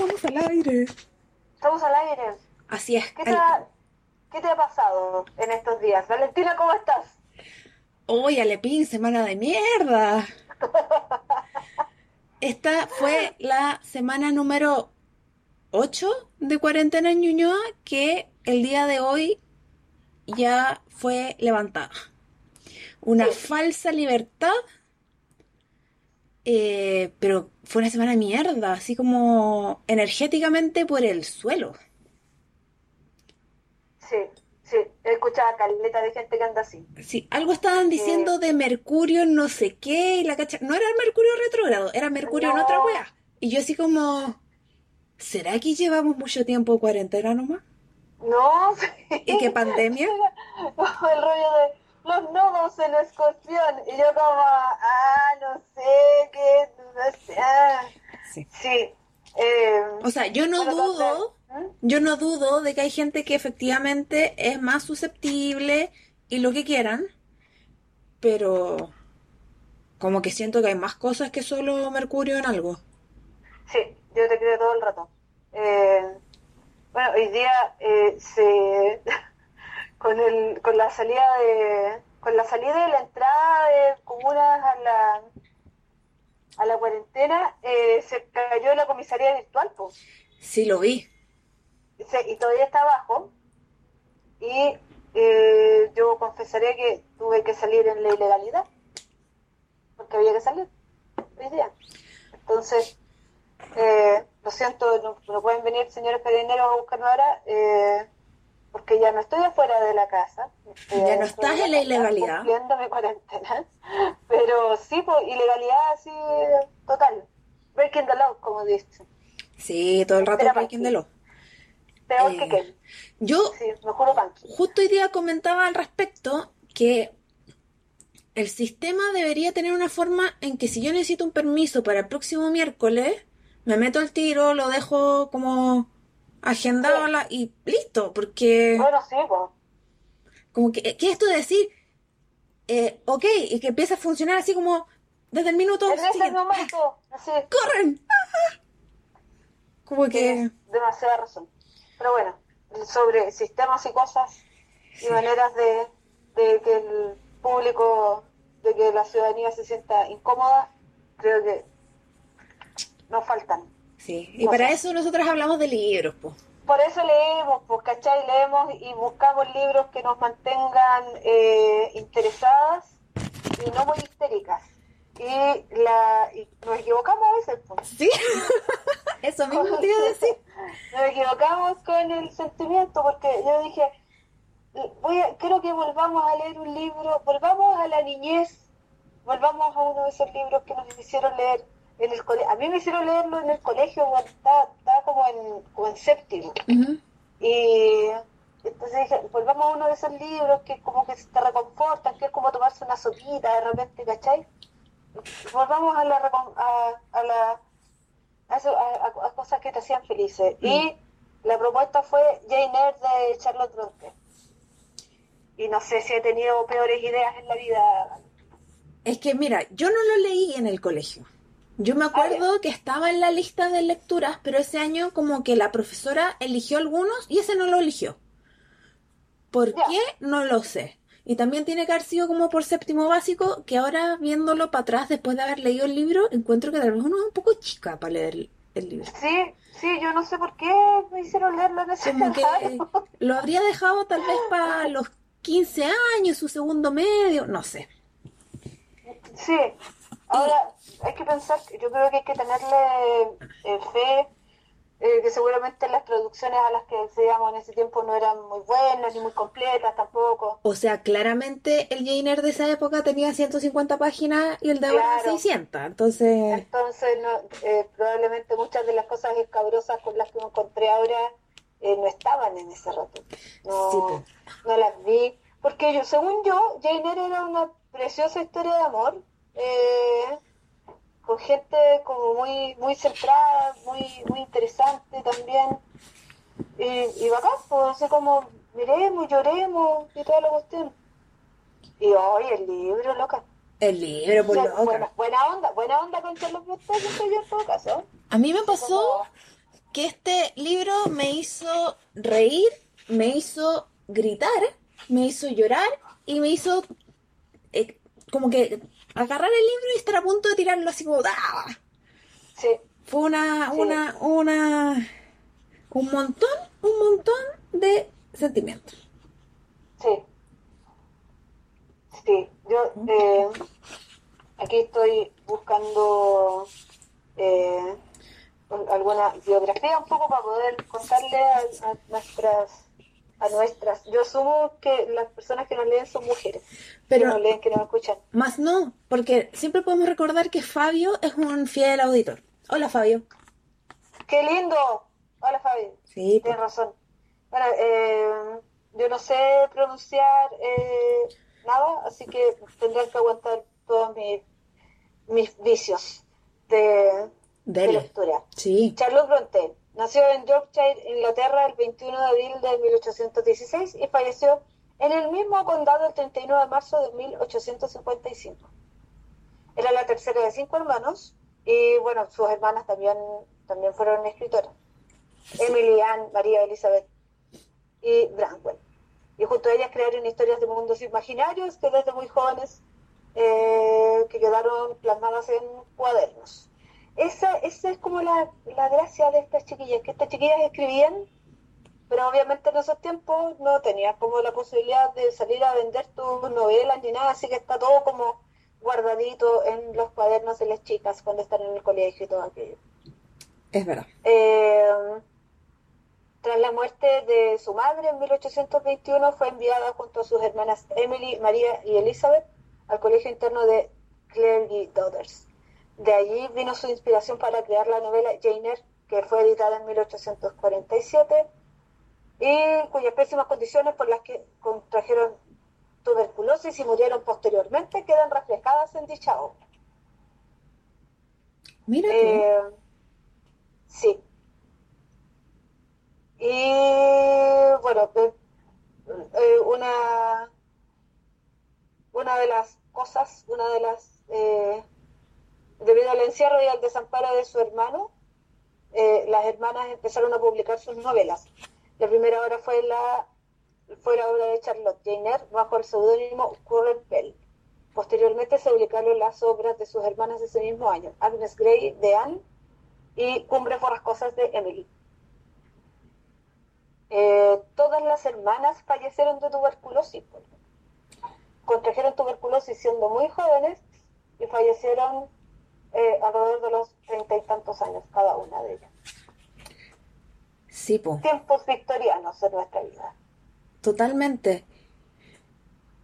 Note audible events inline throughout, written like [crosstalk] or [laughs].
Estamos al aire. Estamos al aire. Así es. ¿Qué te, ha, ¿Qué te ha pasado en estos días? Valentina, ¿cómo estás? Oye, Alepín, semana de mierda. [laughs] Esta fue la semana número 8 de cuarentena en Ñuñoa que el día de hoy ya fue levantada. Una Sí. falsa libertad, eh, pero fue una semana de mierda, así como energéticamente por el suelo. Sí, sí. He escuchado a caleta de gente que anda así. Sí, algo estaban diciendo de Mercurio no sé qué y la cacha... No era Mercurio retrógrado, era Mercurio en otra wea. Y yo así como... ¿Será que llevamos mucho tiempo de cuarentena nomás? No, [laughs] sí. ¿Y qué pandemia? [laughs] El rollo de los nodos en escorpión. Y yo como, ah, no sé, qué. Sí. Sí. eh, O sea, yo no dudo, entonces, yo no dudo de que hay gente que efectivamente es más susceptible y lo que quieran, pero como que siento que hay más cosas que solo Mercurio en algo. Sí, yo te creo todo el rato. Eh, bueno, hoy día eh, se [laughs] con el con la salida de con la salida y la entrada de comunas a la a la cuarentena eh, se cayó la comisaría virtual, pues. Sí, lo vi. Y todavía está abajo. Y eh, yo confesaré que tuve que salir en la ilegalidad, porque había que salir hoy día. Entonces, eh, lo siento, no, no pueden venir señores carabineros a buscarme ahora, eh, porque ya no estoy afuera de la casa. Ya no estás en la ilegalidad. Cumpliendo mi cuarentena. Pero sí, pues, ilegalidad así, total. Breaking the law, como dicen. Sí, todo el rato breaking the law. Peor Eh, que qué. Yo Sí, me juro justo hoy día comentaba al respecto que el sistema debería tener una forma en que si yo necesito un permiso para el próximo miércoles, me meto al tiro, lo dejo como agendado Sí. la- y listo, porque Bueno, sí, pues. como que, ¿qué es esto de decir? Eh, ok, y que empieza a funcionar así como desde el minuto En ese siguiente, momento, así, ¡corren! Como que... demasiada razón. Pero bueno, sobre sistemas y cosas y maneras de, de que el público, de que la ciudadanía se sienta incómoda, creo que nos faltan. Sí, y No para eso nosotros hablamos de libros, pues. Por eso leemos, pues, ¿cachai? Leemos y buscamos libros que nos mantengan eh, interesadas y no muy histéricas. Y, la, y nos equivocamos a veces, pues. Sí, [laughs] eso mismo te iba a decir. [laughs] Nos equivocamos con el sentimiento porque yo dije, voy a, quiero que volvamos a leer un libro, volvamos a la niñez, volvamos a uno de esos libros que nos hicieron leer en el colegio. A mí me hicieron leerlo en el colegio estaba, estaba como, en, como en séptimo. Y entonces dije, volvamos a uno de esos libros que como que te reconfortan, que es como tomarse una sopita de repente, ¿cachai? Volvamos a la, a, a la a, eso- a- cosas que te hacían felices. Y la propuesta fue Jane Eyre de Charlotte Bronte. Y no sé si he tenido peores ideas en la vida. Es que mira, yo no lo leí en el colegio. Yo me acuerdo que estaba en la lista de lecturas, pero ese año como que la profesora eligió algunos y ese no lo eligió. ¿Por qué? No lo sé. Y también tiene que haber sido como por séptimo básico, que ahora viéndolo para atrás después de haber leído el libro, encuentro que tal vez uno es un poco chica para leer el, el libro. Sí, sí, yo no sé por qué me hicieron leerlo en ese Como que lo habría dejado tal vez para los 15 años, su segundo medio, no sé. Sí, ahora hay que pensar, yo creo que hay que tenerle eh, fe, eh, que seguramente las traducciones a las que accedíamos en ese tiempo no eran muy buenas ni muy completas tampoco. O sea, claramente el Jane Eyre de esa época tenía 150 páginas y el de ahora Claro. 600. Entonces, Entonces, no, eh, probablemente muchas de las cosas escabrosas con las que me encontré ahora eh, no estaban en ese rato. No, Sí, pues. no las vi. Porque yo, según yo, Jane Eyre era una preciosa historia de amor. eh, con gente como muy muy centrada, muy muy interesante también. Y, y bacán, pues, así como miremos, lloremos y toda la cuestión. Y hoy el libro, loca. El libro, por O sea, loca. buena, buena onda, buena onda con Brontë, siento yo en todo caso. A mí me pasó Como- que este libro me hizo reír, me hizo gritar, me hizo llorar y me hizo eh, como que agarrar el libro y estar a punto de tirarlo así como ¡ah! Sí, Fue una, Sí. una, una, un montón, un montón de sentimientos. sí. Sí, yo eh, aquí estoy buscando eh, un- alguna biografía un poco para poder contarle a, a nuestras a nuestras. Yo asumo que las personas que nos leen son mujeres, Pero- que nos leen, que nos escuchan. Más no, porque siempre podemos recordar que Fabio es un fiel auditor. Hola Fabio. ¡Qué lindo! Hola Fabi. Sí, pues. Tienes razón. Bueno, eh, yo no sé pronunciar eh, nada, así que tendrán que aguantar todos mis, mis vicios de, de lectura. Sí. Charlotte Brontë nació en Yorkshire, Inglaterra, el 21 de abril de 1816 y falleció en el mismo condado el 31 de marzo de 1855. Era la tercera de cinco hermanos y, bueno, sus hermanas también, también fueron escritoras. Emily Ann, María Elizabeth y Branwell. Y junto a ellas crearon historias de mundos imaginarios que desde muy jóvenes eh, que quedaron plasmadas en cuadernos. Esa, esa es como la, la gracia de estas chiquillas, que estas chiquillas escribían, pero obviamente en esos tiempos no tenías como la posibilidad de salir a vender tus novelas ni nada, así que está todo como guardadito en los cuadernos de las chicas cuando están en el colegio y todo aquello. Es verdad. Eh, tras la muerte de su madre en 1821 fue enviada junto a sus hermanas Emily, María y Elizabeth al colegio interno de Clergy Daughters. De allí vino su inspiración para crear la novela Jane Eyre, que fue editada en 1847 y cuyas pésimas condiciones por las que contrajeron tuberculosis y murieron posteriormente quedan reflejadas en dicha obra. Mira. Eh, sí. Y bueno, eh, eh, una, una de las cosas, una de las, eh, debido al encierro y al desamparo de su hermano, eh, las hermanas empezaron a publicar sus novelas. La primera obra fue la, fue la obra de Charlotte Jane Eyre bajo el seudónimo Current Bell. Posteriormente se publicaron las obras de sus hermanas de ese mismo año, Agnes Grey de Anne y Cumbres Borrascosas de Emily. Eh, todas las hermanas fallecieron de tuberculosis. Contrajeron tuberculosis siendo muy jóvenes y fallecieron eh, alrededor de los treinta y tantos años cada una de ellas. Sí, po. Tiempos victorianos en nuestra vida. Totalmente.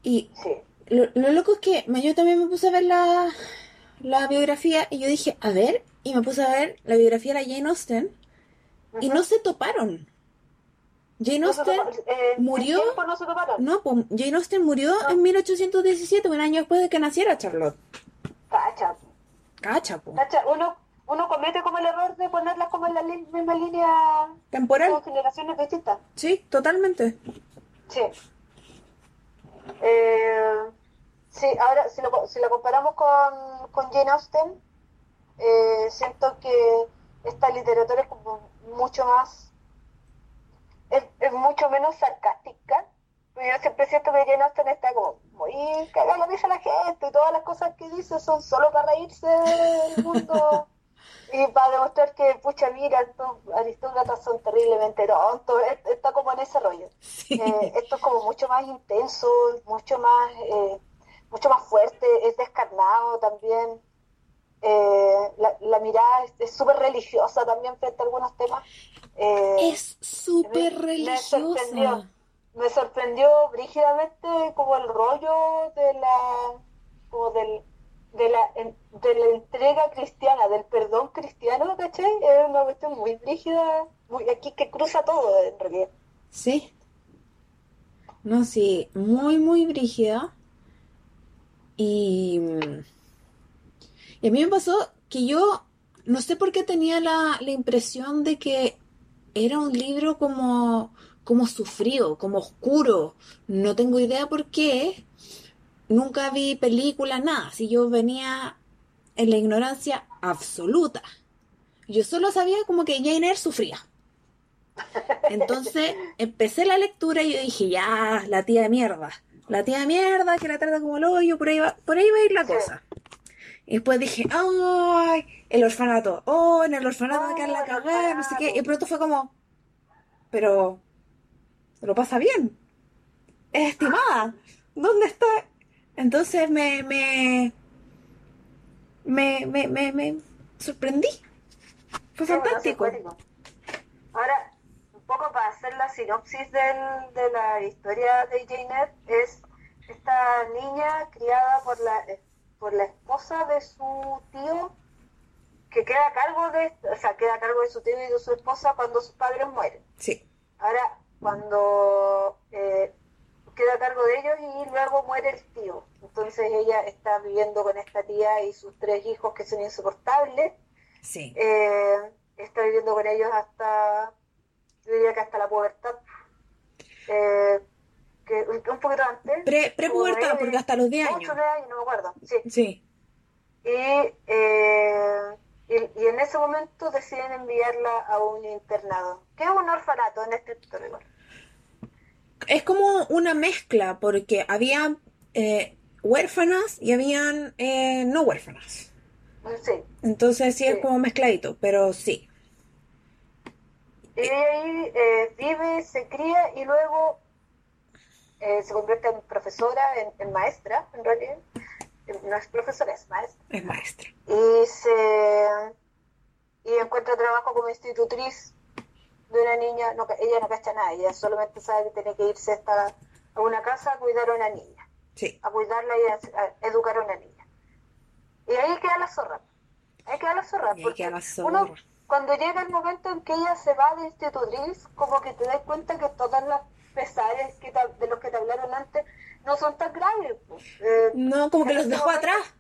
Y Sí. lo, lo loco es que yo también me puse a ver la, la biografía y yo dije, a ver, y me puse a ver la biografía de la Jane Austen y no se toparon. Jane No Austen topa- eh, murió, no se toparon. no, Jane Austen murió No. en 1817, un año después de que naciera Charlotte. Cacha, Cacha, po. cacha. Uno, uno comete como el error de ponerlas como en la misma línea Temporal. con generaciones distintas. Sí, totalmente. Sí. Eh, sí, ahora si lo, si lo comparamos con, con Jane Austen, eh, siento que esta literatura es como mucho más, es, es mucho menos sarcástica. Yo siempre siento que Jane Austen está como muy cagada la a la gente y todas las cosas que dice son solo para reírse del mundo [laughs] y para demostrar que, pucha, mira, estos aristócratas son terriblemente tontos. Es- Está como en ese rollo. Sí. Eh, esto es como mucho más intenso, mucho más, eh, mucho más fuerte, es descarnado también. Eh, la, la mirada es- súper religiosa también frente a algunos temas. Eh, Es súper religiosa. Me sorprendió brígidamente como el rollo de la como del de la de la entrega cristiana del perdón cristiano ¿cachai? es una cuestión muy brígida muy aquí que cruza todo en realidad Sí. No, sí, muy, muy brígida. Y, y a mí me pasó que yo no sé por qué tenía la, la impresión de que era un libro como, como sufrido, como oscuro. No tengo idea por qué, nunca vi películas, nada. Si yo venía en la ignorancia absoluta. Yo solo sabía como que Jane Eyre sufría. Entonces [laughs] empecé la lectura y yo dije, ya, la tía de mierda. La tía de mierda que la trata como el hoyo, por ahí va, por ahí va a ir la cosa. Y después dije, ay, el orfanato, oh, en el orfanato que la cagada, no sé qué. Y pronto fue como, pero, lo pasa bien. Es estimada. ¿Dónde está? Entonces me, me, me, me, me, me sorprendí. Fue Sí, fantástico. Ahora, un poco para hacer la sinopsis del- de la historia de Jane Eyre, es esta niña criada por la, por la esposa de su tío, que queda a cargo de, o sea, queda a cargo de su tío y de su esposa cuando sus padres mueren. Sí, Ahora, cuando eh, queda a cargo de ellos y luego muere el tío. Entonces ella está viviendo con esta tía y sus tres hijos que son insoportables. sí. Eh, está viviendo con ellos hasta, yo diría que hasta la pubertad. Eh, que un, poquito antes. Pre, prepubertad, como de- porque hasta los 10 ocho, años. nueve años, no me acuerdo. Sí. Sí, Y, eh, y, y en ese momento deciden enviarla a un internado, que es un orfanato en estricto rigor. es como una mezcla, porque había eh, huérfanas y habían eh, no huérfanas. Sí. Entonces sí es como mezcladito, pero sí. Y ahí eh, vive, se cría y luego eh, se convierte en profesora, en, en maestra, en realidad. No es profesora, es maestra. Es maestra. Y se y encuentra trabajo como institutriz de una niña. No, ella no cacha nada, ella solamente sabe que tiene que irse hasta a una casa a cuidar a una niña, Sí, a cuidarla y a, a educar a una niña. Y ahí queda la zorra. Ahí queda la zorra. Y porque queda la uno, zorra. cuando llega el momento en que ella se va de institutriz, como que te das cuenta que todas las pesares que te- de los que te hablaron antes no son tan graves. pues. Eh, no, como que los este dejó momento, atrás.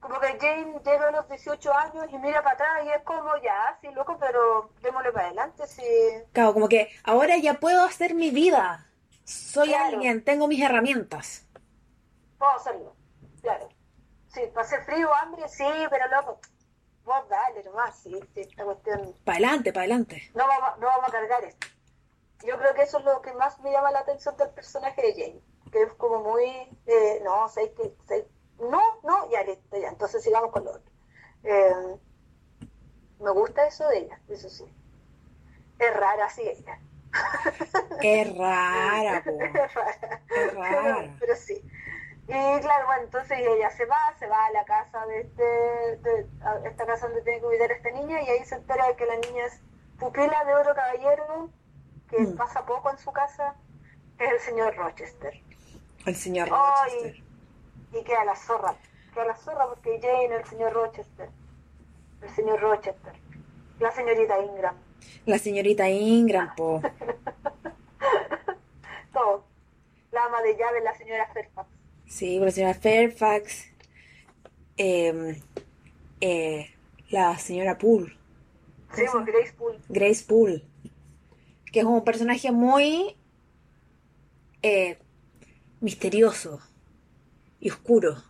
Como que Jane llega a los 18 años y mira para atrás y es como, ya, sí, loco, pero démosle para adelante, sí. Claro, como que ahora ya puedo hacer mi vida. Soy Claro. alguien, tengo mis herramientas. Puedo hacerlo, claro. Sí, pasé frío, hambre, sí, pero loco, vos dale nomás, sí, esta cuestión, Para adelante, para adelante. no vamos, no vamos a cargar esto. Yo creo que eso es lo que más me llama la atención del personaje de Jane, que es como muy, eh, no, sé que, no, no, ya listo, ya, entonces sigamos con lo otro. Eh, me gusta eso de ella, eso sí. Es rara, sí, ella. [laughs] Es rara, po. Es rara. Es rara. Pero, [laughs] pero sí. Y claro, bueno, entonces ella se va, se va a la casa de este, de, a esta casa donde tiene que cuidar a esta niña y ahí se entera de que la niña es pupila de otro caballero que Mm. pasa poco en su casa, es el señor Rochester. El señor. Rochester. Y queda la zorra, queda la zorra porque Jane, el señor Rochester, el señor Rochester, la señorita Ingram, La señorita Ingram, po. [laughs] todo. La ama de llave, la señora Fairfax. Sí, la señora Fairfax. eh, eh, la señora Poole. Sí, Grace Poole. Grace Poole. Que es un personaje muy eh, misterioso y oscuro.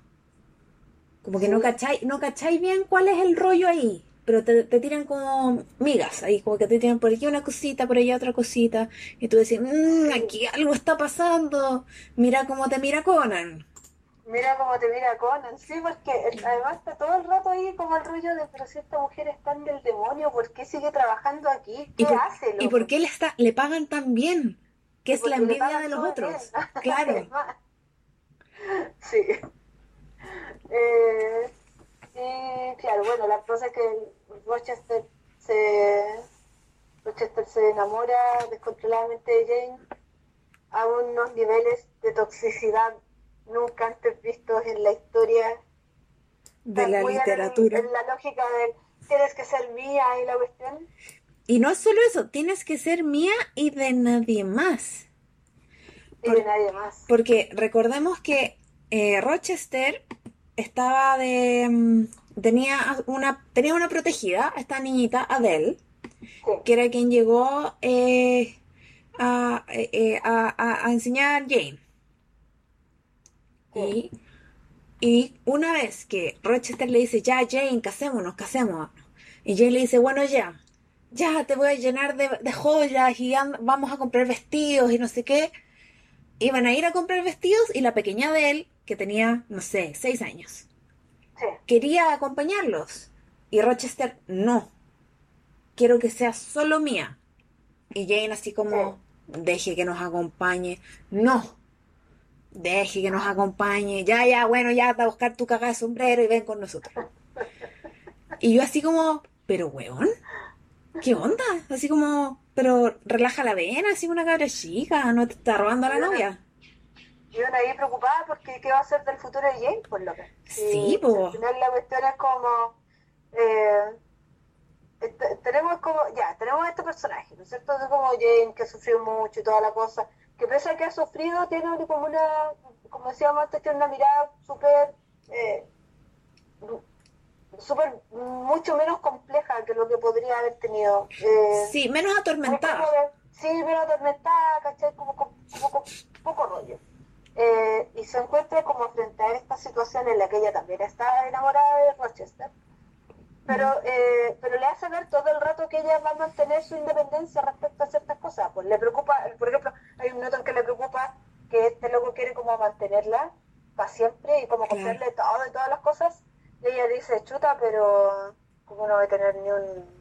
Como que no cacháis, no cacháis bien cuál es el rollo ahí. Pero te, te tiran como migas ahí, como que te tiran por aquí una cosita, por allá otra cosita. Y tú decís, "Mm, aquí algo está pasando. Mira cómo te mira Conan. Mira cómo te mira Conan, sí, porque además está todo el rato ahí como el rollo de, pero si esta mujer es tan del demonio, ¿por qué sigue trabajando aquí? ¿Qué ¿Y por, hace, ¿Y por qué le, está, le pagan tan bien? Que es la envidia de los otros. bien. [laughs] Claro. Sí. Eh, y claro, bueno, la cosa es que Rochester se, Rochester se enamora descontroladamente de Jane a unos niveles de toxicidad nunca antes vistos en la historia De la en literatura. En, la lógica del tienes que ser mía y la cuestión. Y no es solo eso, tienes que ser mía y de nadie más. Y Por- de nadie más. Porque recordemos que eh, Rochester estaba de... mm, Tenía una, tenía una protegida, esta niñita, Adele, Sí. que era quien llegó eh, a, eh, eh, a, a- a enseñar Jane. Y, y una vez que Rochester le dice, ya Jane, casémonos, casémonos. Y Jane le dice, bueno, ya, ya te voy a llenar de, de joyas y vamos a comprar vestidos y no sé qué. Iban a ir a comprar vestidos y la pequeña de él, que tenía, no sé, seis años, Sí. quería acompañarlos. Y Rochester, no, quiero que sea solo mía. Y Jane así como, deje que nos acompañe. No, deje que nos acompañe. Ya, ya, bueno, ya, va a buscar tu cagada de sombrero y ven con nosotros. Y yo así como, pero weón, ¿qué onda? Así como, pero relaja la vena, así una cabra chica, no te está robando a la novia. Y una ahí preocupada porque qué va a ser del futuro de Jane, por lo que. Sí, Y po. Al final la cuestión es como. eh, tenemos como. Ya, tenemos este personaje, ¿no es cierto? Es como Jane, que sufrió mucho y toda la cosa. Que pese a que ha sufrido, tiene como una. Como decíamos antes, tiene una mirada súper. Eh, súper. mucho menos compleja que lo que podría haber tenido. Eh, Sí, menos atormentada. como Sí, menos atormentada, ¿cachai? Como con, como con poco rollo. Eh, y se encuentra como frente a esta situación en la que ella también está enamorada de Rochester. Pero, eh, pero le hace ver todo el rato que ella va a mantener su independencia respecto a ciertas cosas. Pues le preocupa, por ejemplo, hay un noto en que le preocupa que este loco quiere como mantenerla para siempre y como comprarle todo y todas las cosas. Y ella dice, chuta, pero ¿cómo no voy a tener ni un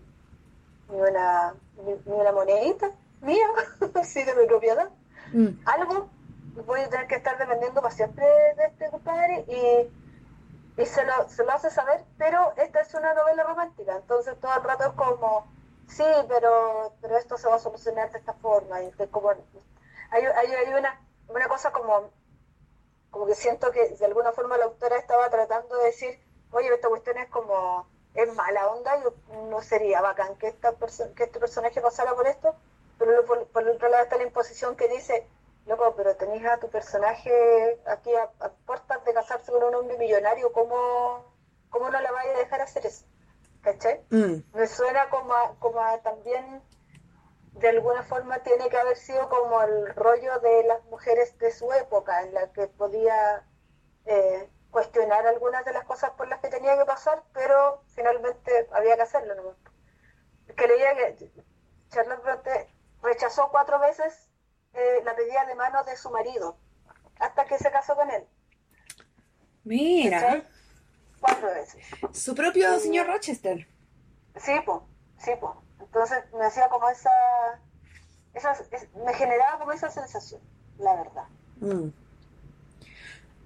ni una, ni, ni una monedita mía, [laughs] así de mi propiedad. Mm, Algo voy a tener que estar dependiendo para siempre de este compadre y, y se, lo, se lo hace saber, pero esta es una novela romántica, entonces todo el rato es como, sí, pero, pero esto se va a solucionar de esta forma. Y como, hay, hay, hay una, una cosa como, como que siento que de alguna forma la autora estaba tratando de decir, oye, esta cuestión es como, es mala onda, yo no sería bacán que, esta que este personaje pasara por esto, pero por, por el otro lado está la imposición que dice, loco, pero tenés a tu personaje aquí a, a puertas de casarse con un hombre millonario, ¿cómo, cómo no la vaya a dejar hacer eso? ¿Cachai? mm, me suena como a, como a también de alguna forma tiene que haber sido como el rollo de las mujeres de su época en la que podía eh, cuestionar algunas de las cosas por las que tenía que pasar pero finalmente había que hacerlo ¿no? que leía que Charlotte Bronte rechazó cuatro veces eh, la pedida de mano de su marido hasta que se casó con él Mira, ¿cachai? cuatro veces su propio señor Rochester. Sí, pues, sí, pues. Entonces me hacía como esa, esa es- me generaba como esa sensación, la verdad. Mm.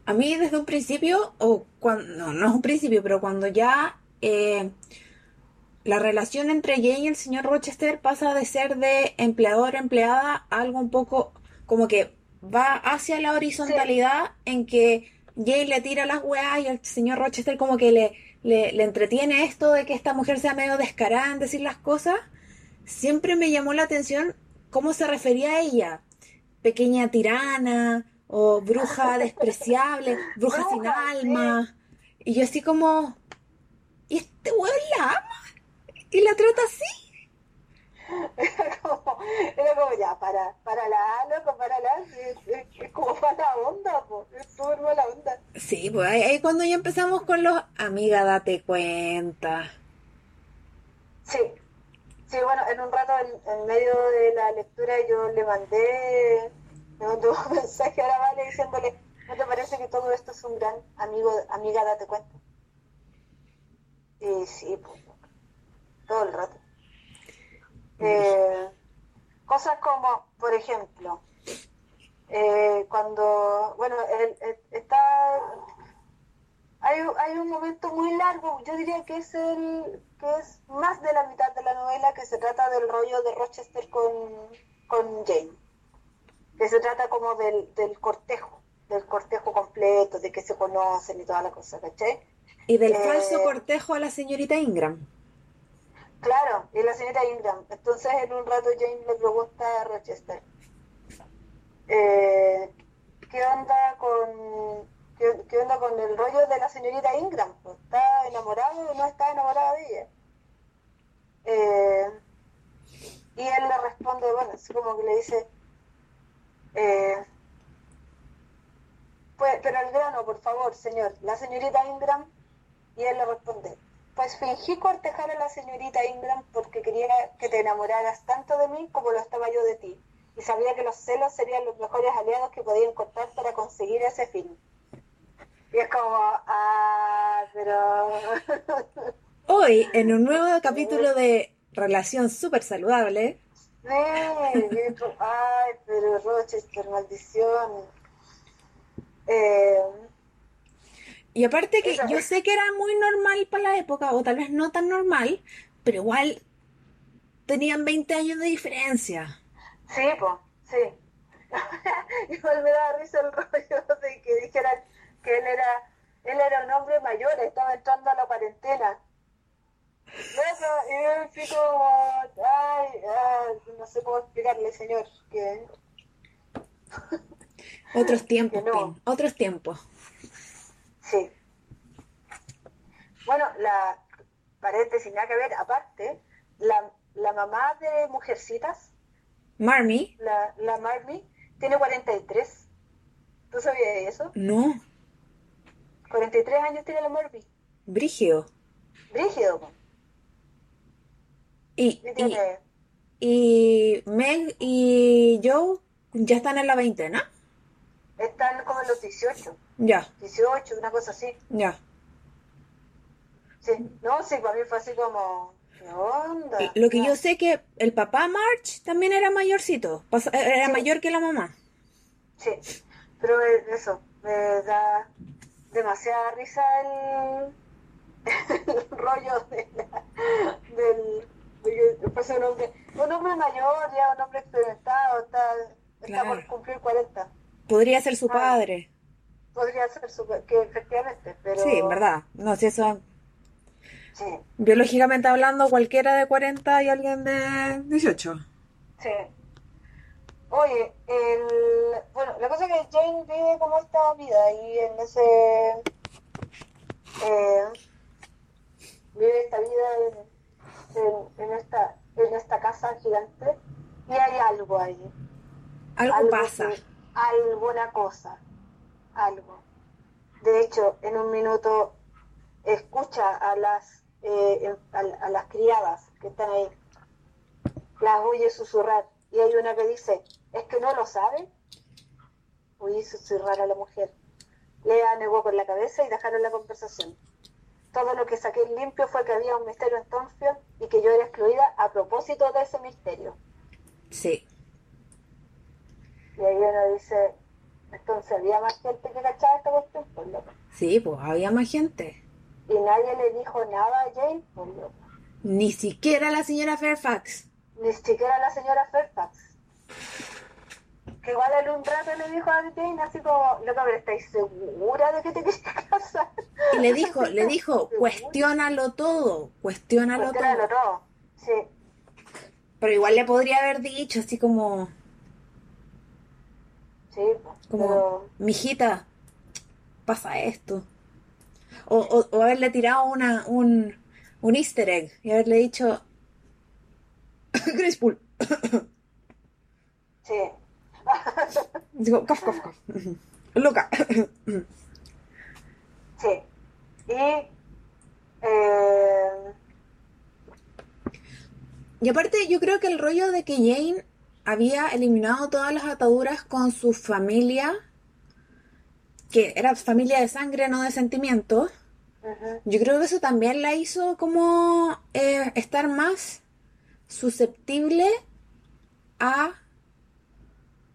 A mí desde un principio, o cuando, no, no es un principio, pero cuando ya eh, la relación entre Jane y el señor Rochester pasa de ser de empleador-empleada a algo un poco como que va hacia la horizontalidad en que Jane le tira las weas y el señor Rochester como que le, le, le entretiene esto de que esta mujer sea medio descarada en decir las cosas. Siempre me llamó la atención cómo se refería a ella. Pequeña tirana o bruja [laughs] despreciable, bruja sin alma. Y yo así como, ¿y este weón la ama? ¿Y la trata así? Era como, era como ya, para, para la loco, para la, es, como mala onda, pues, es súper mala onda. Sí, pues ahí, ahí cuando ya empezamos con los, amiga, date cuenta. Sí, sí, bueno, en un rato en, en medio de la lectura yo le mandé, le mandé un [laughs] mensaje a la Vale diciéndole, ¿no te parece que todo esto es un gran amigo, amiga, date cuenta? Y sí, pues, todo el rato. Eh, cosas como, por ejemplo, eh, cuando, bueno, él está, hay, hay un momento muy largo, yo diría que es el, que es más de la mitad de la novela que se trata del rollo de Rochester con, con Jane, que se trata como del, del cortejo, del cortejo completo, de que se conocen y toda la cosa, ¿cachai? Y del Eh, falso cortejo a la señorita Ingram. Claro, y la señora Ingram. Entonces en un rato Jane le pregunta a Rochester, eh, ¿qué onda con qué, onda con el rollo de la señorita Ingram? Pues, ¿Está enamorado o no está enamorado de ella? Eh, y él le responde, bueno, así como que le dice, eh, pues, pero al grano, favor, señor, la señorita Ingram. Y él le responde, pues fingí cortejar a la señorita Ingram porque quería que te enamoraras tanto de mí como lo estaba yo de ti. Y sabía que los celos serían los mejores aliados que podía encontrar para conseguir ese fin. Y es como, ah, pero... [laughs] Hoy, en un nuevo capítulo de Relación Súper Saludable. Sí, ay, pero Rochester, maldición. Eh, y aparte que yo sé que era muy normal para la época, o tal vez no tan normal, pero igual tenían 20 años de diferencia. Sí, pues, sí. [laughs] igual me da risa el [laughs] rollo de que dijeran que él era, él era un hombre mayor, estaba entrando a la cuarentena. Eso, y yo como, ay, ay, no sé cómo explicarle, señor, que... Otros tiempos, otros tiempos. Sí. Bueno, la paréntesis, nada que ver, aparte, la, la mamá de Mujercitas, Marmy, la, la Marmy, tiene 43. ¿Tú sabías eso? No. 43 años tiene la Marmy. Brígido. Brígido. Y, y, y Meg y Joe ya están en la veintena. Están como en los 18. Ya. 18, una cosa así. Ya. Sí, no, sí, para mí fue así como, ¿qué onda? Lo que yo sé que el papá March también era mayorcito, era mayor que la mamá. Sí, pero eso, me da demasiada risa el, [laughs] el rollo de del... Pues un, hombre, un hombre mayor, ya un hombre experimentado, está, está por cumplir 40. Podría ser su padre. Podría ser su que efectivamente, pero... Sí, en verdad. No, si eso... Sí. Biológicamente hablando, cualquiera de 40 y alguien de 18. Sí. Oye, el, bueno, la cosa es que Jane vive como esta vida y en ese... Eh, vive esta vida en, en, esta, en esta casa gigante y hay algo ahí. Algo, pasa alguna cosa, algo. De hecho, en un minuto escucha a las, eh, a, las criadas que están ahí, las oye susurrar y hay una que dice, ¿es que no lo saben? Oye susurrar a la mujer. Lea negó con la cabeza y dejaron la conversación. Todo lo que saqué limpio fue que había un misterio en Tonfield y que yo era excluida a propósito de ese misterio. Sí. Y ahí uno dice, entonces había más gente que cachaba esta cuestión, pues loco. Sí, pues había más gente. Y nadie le dijo nada a Jane, pues loco. Ni siquiera la señora Fairfax. Ni siquiera la señora Fairfax. Que igual en un rato le dijo a Jane así como, loco, pero ¿estáis segura de que te quieres [laughs] casar? Y le dijo, le dijo, cuestiónalo todo, cuestiónalo, cuestiónalo todo. todo. Sí. Pero igual le podría haber dicho así como Sí, como, mijita, pasa esto. O, o, haberle tirado una, un, un easter egg y haberle dicho, [coughs] Pool. sí. [coughs] Digo, cof, cof, cof. Luca. [coughs] sí. Y... Eh... Y aparte, yo creo que el rollo de que Jane había eliminado todas las ataduras con su familia, que era familia de sangre, no de sentimientos. Yo creo que eso también la hizo como eh, estar más susceptible a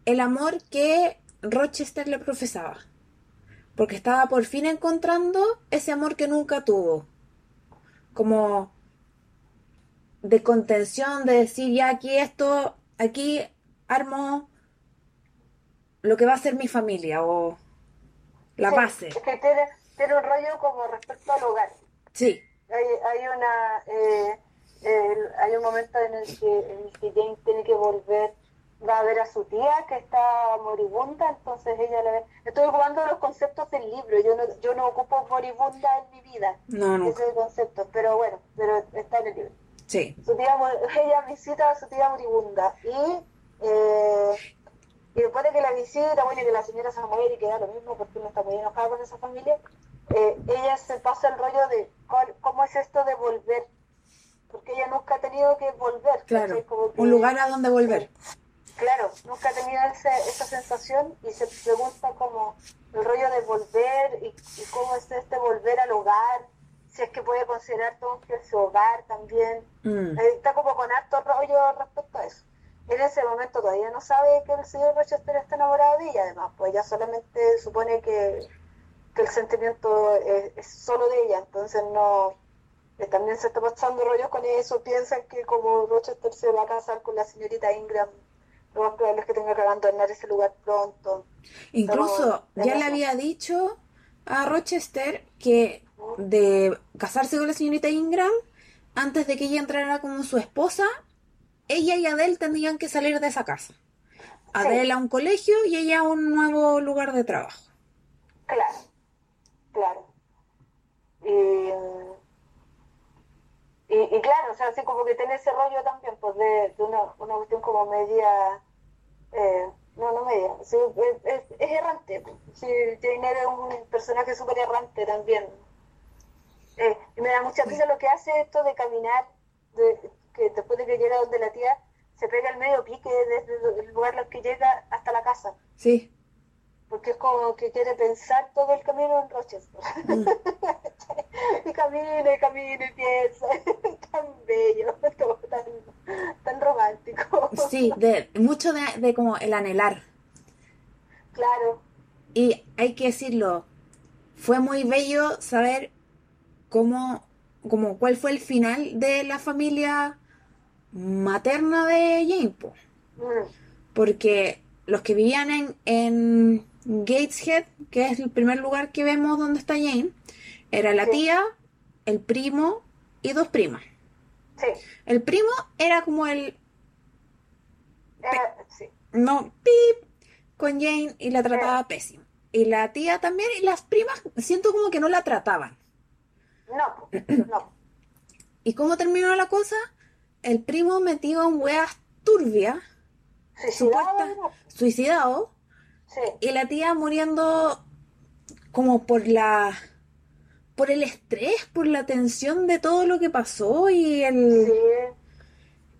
el amor que Rochester le profesaba. Porque estaba por fin encontrando ese amor que nunca tuvo. Como de contención, de decir, ya aquí esto aquí armo lo que va a ser mi familia o la base. Es que tiene, un rollo como respecto al hogar. Sí. Hay, hay una eh, hay un momento en el que, en que Jane tiene que volver va a ver a su tía que está moribunda, entonces ella le ve. Estoy ocupando los conceptos del libro, yo no, yo no ocupo moribunda en mi vida. No, no. Ese concepto, pero bueno, pero está en el libro. Sí. Su tía, ella visita a su tía moribunda y, eh, y después de que la visita, bueno, y que la señora se muere y queda lo mismo porque uno está muy enojada con esa familia, eh, ella se pasa el rollo de cómo es esto de volver, porque ella nunca ha tenido que volver. Claro, un lugar a donde volver. claro, nunca ha tenido esa sensación y se pregunta como el rollo de volver y, cómo es este volver al hogar, si es que puede considerar todo que su hogar también. Mm. Eh, está como con harto rollo respecto a eso en ese momento todavía no sabe que el señor Rochester está enamorado de ella, además, pues ella solamente supone que, el sentimiento es, solo de ella, entonces no, eh, también se está pasando rollos con eso, piensan que como Rochester se va a casar con la señorita Ingram, lo más probable es que tenga que abandonar ese lugar pronto. Incluso ya le había dicho a Rochester que de casarse con la señorita Ingram, antes de que ella entrara como su esposa, ella y Adele tendrían que salir de esa casa. Adele a un colegio y ella a un nuevo lugar de trabajo. Claro, claro. Y, y, claro, o sea, así como que tiene ese rollo también, pues de, una, una cuestión como media, eh, no, no media, es, errante. Sí, Jane es un personaje súper errante también. Y me da mucha risa lo que hace esto de caminar, de, que después de que llega donde la tía, se pega el medio pique desde el lugar al que llega hasta la casa. Sí. Porque es como que quiere pensar todo el camino en Rochester. Mm. [laughs] y camina, y camina, y piensa. [laughs] tan bello, [laughs] tan, tan romántico. sí, de, mucho de, de como el anhelar. Claro. Y hay que decirlo, fue muy bello saber cómo, como cuál fue el final de la familia materna de Jane, porque los que vivían en, en Gateshead, que es el primer lugar que vemos donde está Jane, era la tía, el primo y dos primas. El primo era como el... No, pip, con Jane y la trataba pésimo. Y la tía también, y las primas, siento como que no la trataban. No, no. ¿Y cómo terminó la cosa? el primo metido en weas turbias, suicidado, suicidado y la tía muriendo como por la por el estrés, por la tensión de todo lo que pasó y el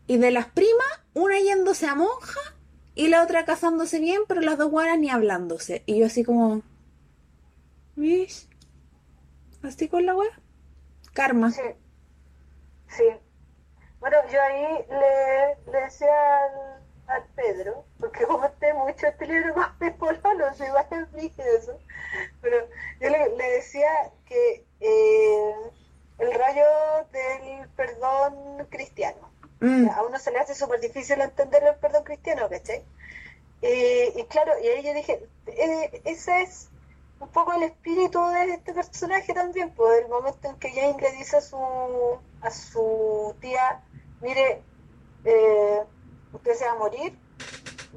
y de las primas, una yéndose a monja y la otra casándose bien, pero las dos buenas ni hablándose. Y yo así como ¿Ves? Así con la wea. Karma. Sí. Sí. Bueno, yo ahí le, le decía al, Pedro, porque comenté mucho este libro con mi pololo, se va a eso, pero yo le, decía que eh, el rayo del perdón cristiano, mm. a uno se le hace súper difícil entender el perdón cristiano, ¿cachai? y claro, y ahí yo dije, eh, ese es un poco el espíritu de este personaje también, pues el momento en que Jane le dice a su, a su tía, mire, eh, usted se va a morir,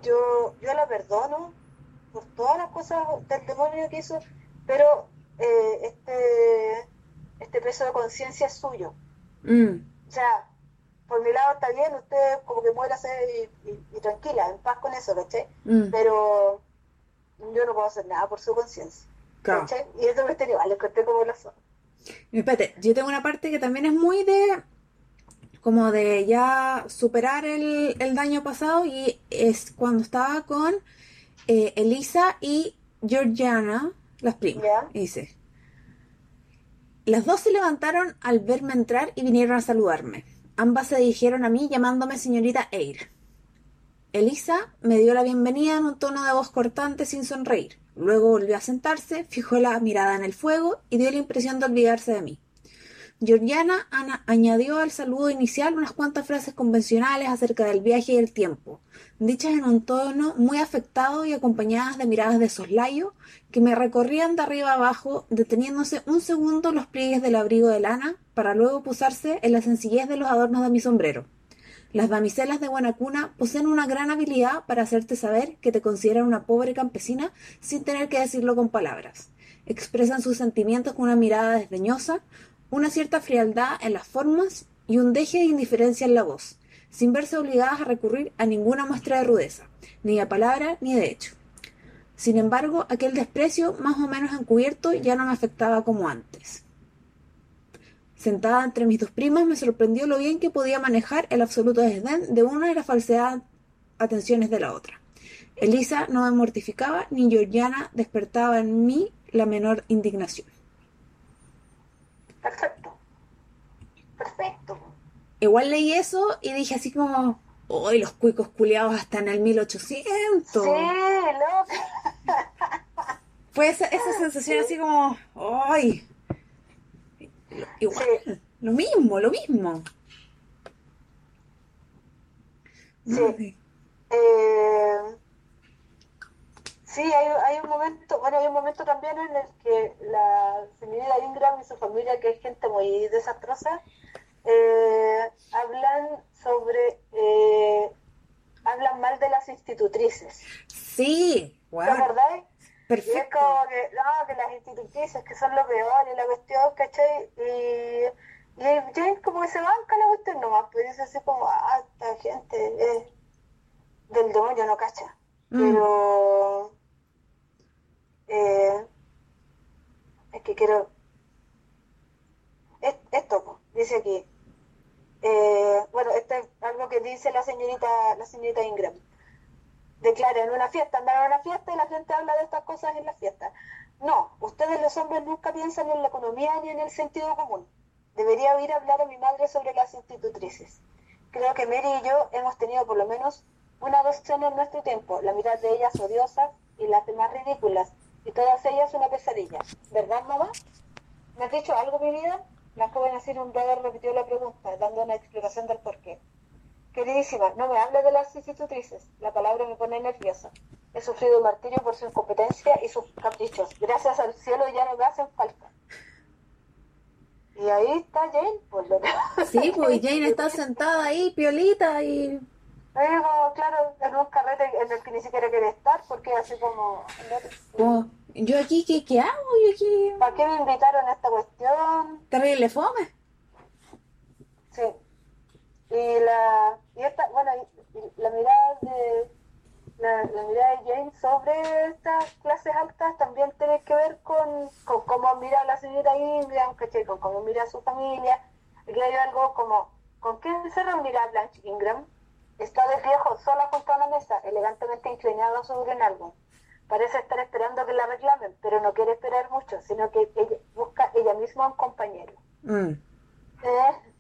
yo, yo la perdono por todas las cosas del demonio que hizo, pero eh, este, este peso de conciencia es suyo. Mm. O sea, por mi lado está bien, usted como que muera y, y, tranquila, en paz con eso, ¿cachai? Mm. Pero yo no puedo hacer nada por su conciencia. Y eso me estaría vale, conté como lo son. Espérate, yo tengo una parte que también es muy de como de ya superar el, daño pasado y es cuando estaba con eh, Elisa y Georgiana, las primas. Dice, las dos se levantaron al verme entrar y vinieron a saludarme. Ambas se dirigieron a mí llamándome señorita Eyre. Elisa me dio la bienvenida en un tono de voz cortante sin sonreír. Luego volvió a sentarse, fijó la mirada en el fuego y dio la impresión de olvidarse de mí. Georgiana añadió al saludo inicial unas cuantas frases convencionales acerca del viaje y el tiempo, dichas en un tono muy afectado y acompañadas de miradas de soslayo que me recorrían de arriba abajo, deteniéndose un segundo los pliegues del abrigo de lana para luego posarse en la sencillez de los adornos de mi sombrero. Las damiselas de buena cuna poseen una gran habilidad para hacerte saber que te consideran una pobre campesina sin tener que decirlo con palabras. Expresan sus sentimientos con una mirada desdeñosa, una cierta frialdad en las formas y un deje de indiferencia en la voz. sin verse obligadas a recurrir a ninguna muestra de rudeza, ni a palabra ni de hecho. Sin embargo, aquel desprecio, más o menos encubierto, ya no me afectaba como antes. Sentada entre mis dos primas, me sorprendió lo bien que podía manejar el absoluto desdén de una y la falsedad atenciones de la otra. Elisa no me mortificaba, ni Georgiana despertaba en mí la menor indignación. Perfecto. Perfecto. Igual leí eso y dije así como, ¡Uy, los cuicos culiados hasta en el 1800! Sí, loca. Fue esa, esa sensación así como, ¡ay! Igual, Sí. lo mismo, lo mismo. Sí. Eh, sí, hay, hay un momento, bueno, hay un momento también en el que la señorita Ingram y su familia, que es gente muy desastrosa, eh, hablan sobre, eh, hablan mal de las institutrices. Sí, ¿Te bueno, Y es como que, no, que las institutrices que son lo peor y la cuestión, ¿cachai? Y, y James como que se banca la cuestión nomás, pero dice así como, ah, esta gente es del demonio, no cacha. Mm. Pero, eh, es que quiero, es- esto, dice aquí, eh, bueno, esto es algo que dice la señorita, la señorita Ingram declara en una fiesta, andan en una fiesta y la gente habla de estas cosas en la fiesta. No, ustedes los hombres nunca piensan en la economía ni en el sentido común. Debería oír hablar a mi madre sobre las institutrices. Creo que Mary y yo hemos tenido por lo menos una docena en nuestro tiempo, la mitad de ellas odiosas y las demás ridículas, y todas ellas una pesadilla. ¿Verdad, mamá? ¿Me has dicho algo, mi vida? La joven así brother repitió la pregunta, dando una explicación del porqué. Queridísima, no me hable de las institutrices. La palabra me pone nerviosa. He sufrido martirio por su incompetencia y sus caprichos. Gracias al cielo ya no me hacen falta. Y ahí está Jane, pues lo que... Sí, pues Jane está sentada ahí, piolita, y Digo, claro, en un carrete en el que ni siquiera quiere estar, porque así como... como, yo aquí, ¿qué, qué hago? Yo aquí, ¿Para qué me invitaron a esta cuestión? terrible fome. Sí. Y la y esta, bueno, y- la mirada de la, la mirada de Jane sobre estas clases altas también tiene que ver con, con cómo mira a la señora Ingram, ¿cachai? Con cómo mira a su familia. Aquí hay algo como, ¿con qué se reunirá Blanche Ingram? Está de viejo, sola junto a una mesa, elegantemente inclinado sobre un álbum. Parece estar esperando que la reclamen, pero no quiere esperar mucho, sino que ella busca ella misma un compañero. Mm. Eh,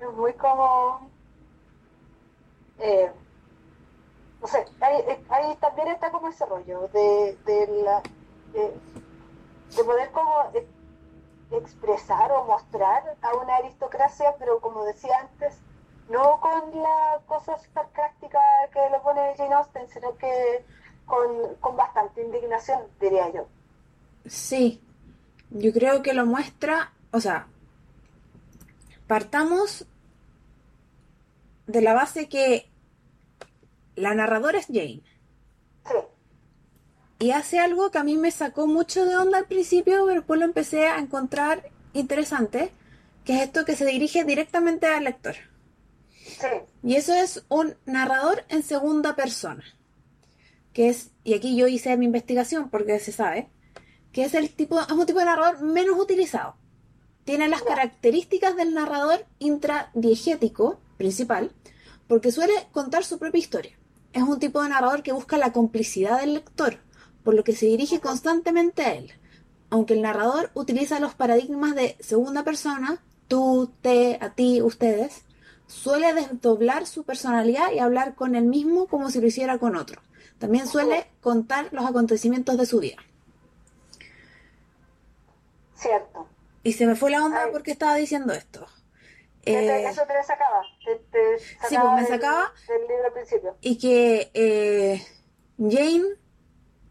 es muy como eh, no sé ahí, eh, ahí también está como ese rollo de, de la de, de poder como expresar o mostrar a una aristocracia pero como decía antes no con la cosa sarcástica que le pone Jane Austen sino que con, con bastante indignación diría yo. Sí, yo creo que lo muestra, o sea, partamos de la base que la narradora es Jane sí y hace algo que a mí me sacó mucho de onda al principio, pero después lo empecé a encontrar interesante, que es esto que se dirige directamente al lector. sí Y eso es un narrador en segunda persona. Que es, y aquí yo hice mi investigación porque se sabe, que es el tipo, es un tipo de narrador menos utilizado. Tiene las características del narrador intradiegético principal, porque suele contar su propia historia. Es un tipo de narrador que busca la complicidad del lector, por lo que se dirige constantemente a él. Aunque el narrador utiliza los paradigmas de segunda persona, tú, te, a ti, ustedes, suele desdoblar su personalidad y hablar con él mismo como si lo hiciera con otro. También suele contar los acontecimientos de su vida. cierto Y se me fue la onda Ay. porque estaba diciendo esto. Te- Eh, eso te sacaba. Te, te Sí, pues, me del- sacaba. Del, libro al principio. y que eh, Jane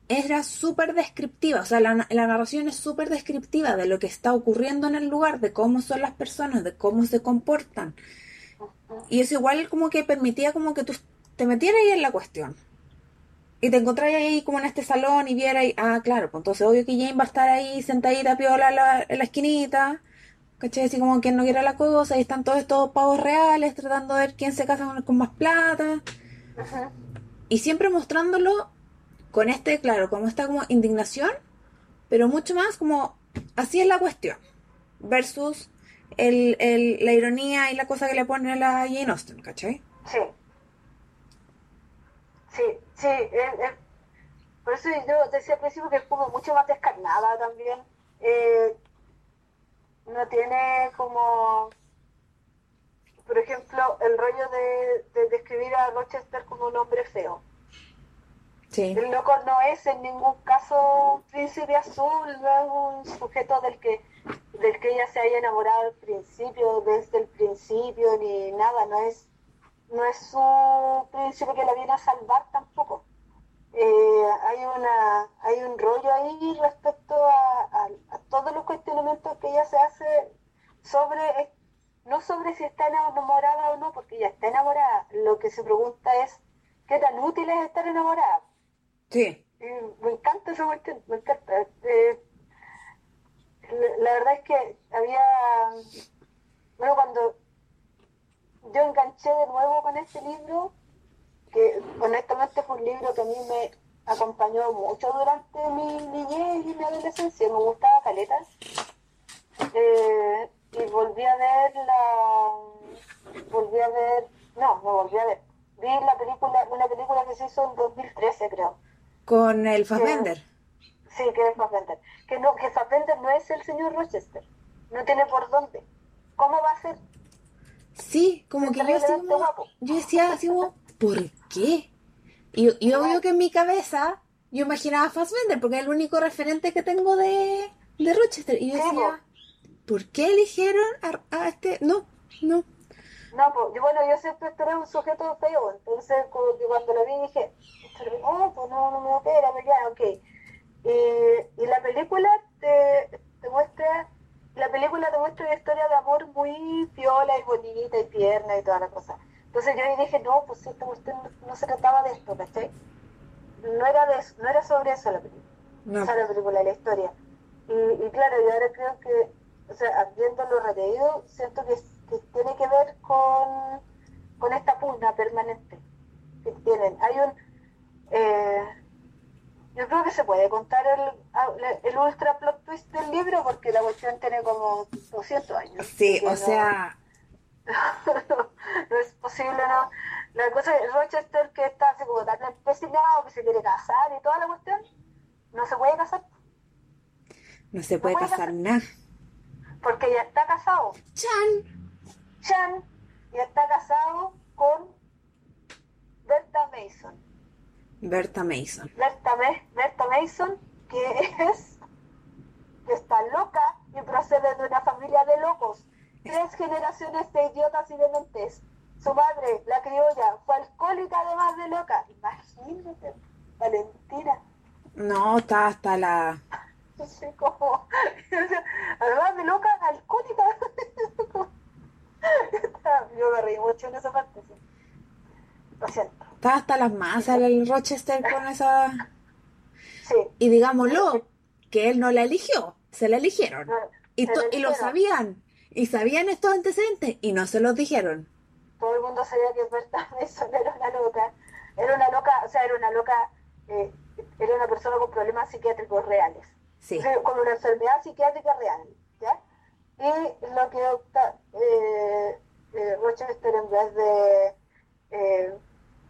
era súper descriptiva, o sea, la, la narración es súper descriptiva de lo que está ocurriendo en el lugar, de cómo son las personas, de cómo se comportan. Y eso igual como que permitía como que tú te metieras ahí en la cuestión. Y te encontraras ahí como en este salón y vieras, ahí, ah, claro, pues entonces obvio que Jane va a estar ahí sentadita piola en la, en la esquinita, ¿cachai? Así como quien no quiera la cosa, y están todos estos pavos reales tratando de ver quién se casa con, con más plata. Ajá. Y siempre mostrándolo con este, claro, como esta como indignación, pero mucho más como así es la cuestión. Versus el, el- la ironía y la cosa que le pone a la Jane Austen, ¿cachai? Sí. Sí, sí. es- es- por eso yo decía al principio que es como mucho más descarnada también. Eh, no tiene como, por ejemplo, el rollo de, de describir a Rochester como un hombre feo. Sí. El loco no es en ningún caso un príncipe azul, no es un sujeto del que del que ella se haya enamorado al principio, desde el principio, ni nada, no es no es su príncipe que la viene a salvar tampoco. Eh, hay una hay un rollo ahí respecto a, a- a todos los cuestionamientos que ella se hace sobre no sobre si está enamorada o no, porque ella está enamorada. Lo que se pregunta es qué tan útil es estar enamorada. Sí. Eh, me encanta esa cuestión, me encanta. Eh, la, la verdad es que había, bueno, cuando yo enganché de nuevo con este libro, que honestamente fue un libro que a mí me acompañó mucho durante mi niñez y mi adolescencia, me gustaba Caleta, Eh, y volví a ver la, volví a ver, no, me volví a ver, vi la película, una película que se hizo en 2013 creo, Con el Fassbender. Sí, que es Fassbender. Que no, que Fassbender no es el señor Rochester. No tiene por dónde. ¿Cómo va a ser? Sí, como que yo así como, yo decía así como, ¿por qué? Y, y obvio que en mi cabeza yo imaginaba a Fassbender porque es el único referente que tengo de, de Rochester. Y yo decía, ¿por qué eligieron a, a este? No, no. No, pues, yo, bueno, yo siempre esperé un sujeto feo. Entonces, como que cuando lo vi dije, oh, pues no, no me opera, pero ya, ok. Y, y la película te, te muestra, la película te muestra una historia de amor muy piola y bonita y tierna y toda la cosa. Entonces yo dije, no, pues esta cuestión no, no se trataba de esto, ¿cachai? No era, de, eso- no era sobre eso la película. No. Sea, la película, la historia. Y, y claro, yo ahora creo que, o sea, viéndolo releído, siento que, que tiene que ver con, con esta pugna permanente que tienen. Hay un... eh, yo creo que se puede contar el, el ultra plot twist del libro porque la cuestión tiene como 200 años. Sí, o no- sea, [laughs] no es posible, ¿no? La cosa es Rochester que está así como tan empecinado, que se quiere casar y toda la cuestión, no se puede casar no se puede No puede pasar. nada. porque ya está casado. ¡Chan! Chan ya está casado con Berta Mason. Berta Mason. Berta, Berta Mason, que es que está loca y procede de una familia de locos. Tres generaciones de idiotas y dementes. Su madre, la criolla, fue alcohólica además de loca. Imagínate, Valentina. No, está hasta la... [laughs] Así como, [laughs] además de loca, alcohólica. [laughs] Yo me reí mucho en esa parte. sí. Lo siento. Está hasta las masas el Rochester con esa... Sí. Y digámoslo, que él no la eligió, se la eligieron. no, Y, se y lo sabían. Y sabían estos antecedentes y no se los dijeron. todo el mundo sabía que Berta Mason [laughs] era una loca. Era una loca, o sea, era una loca, eh, era una persona con problemas psiquiátricos reales. Sí. Con una enfermedad psiquiátrica real, ¿ya? Y lo que opta eh, eh, Rochester en vez de eh,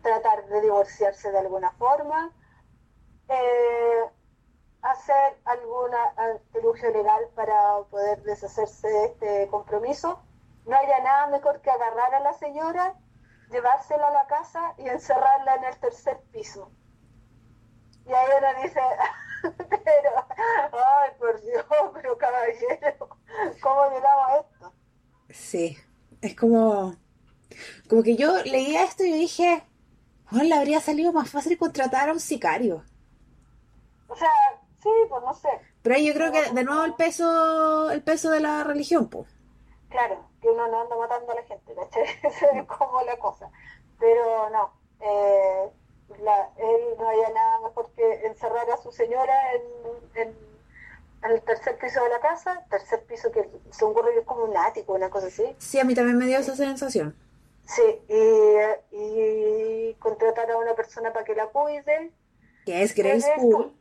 tratar de divorciarse de alguna forma, eh, hacer alguna artilugio legal para poder deshacerse de este compromiso. No haya nada mejor que agarrar a la señora, llevársela a la casa y encerrarla en el tercer piso. Y ahí uno dice, [laughs] pero, ay, por Dios, pero caballero, ¿cómo llegamos a esto? Sí. Es como... Como que yo leía esto y dije... Bueno, le habría salido más fácil contratar a un sicario. O sea, sí, pues no sé. Pero ahí yo creo que de nuevo el peso, el peso de la religión, pues. Claro, que uno no anda matando a la gente, ¿cachai? [laughs] Esa es como la cosa. Pero no, eh, la- él no había nada mejor que encerrar a su señora en, en- en el tercer piso de la casa, tercer piso que se ocurre que es como un ático, una cosa así. Sí, a mí también me dio esa sensación. Sí, y, y contratar a una persona para que la cuide. Que es Grace Poole,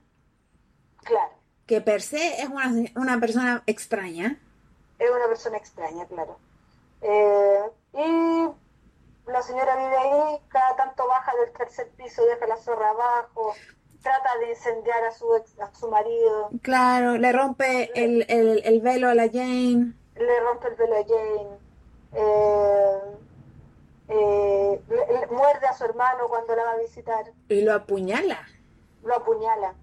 Claro, que per se es una, una persona extraña. es una persona extraña, claro. Eh, y la señora vive ahí, cada tanto baja del tercer piso, deja la zorra abajo, trata de incendiar a su, ex- a su marido, Claro, le rompe el, el, el velo a la Jane. le rompe el velo a Jane, eh, eh, le- le- muerde a su hermano cuando la va a visitar, Y lo apuñala. lo apuñala.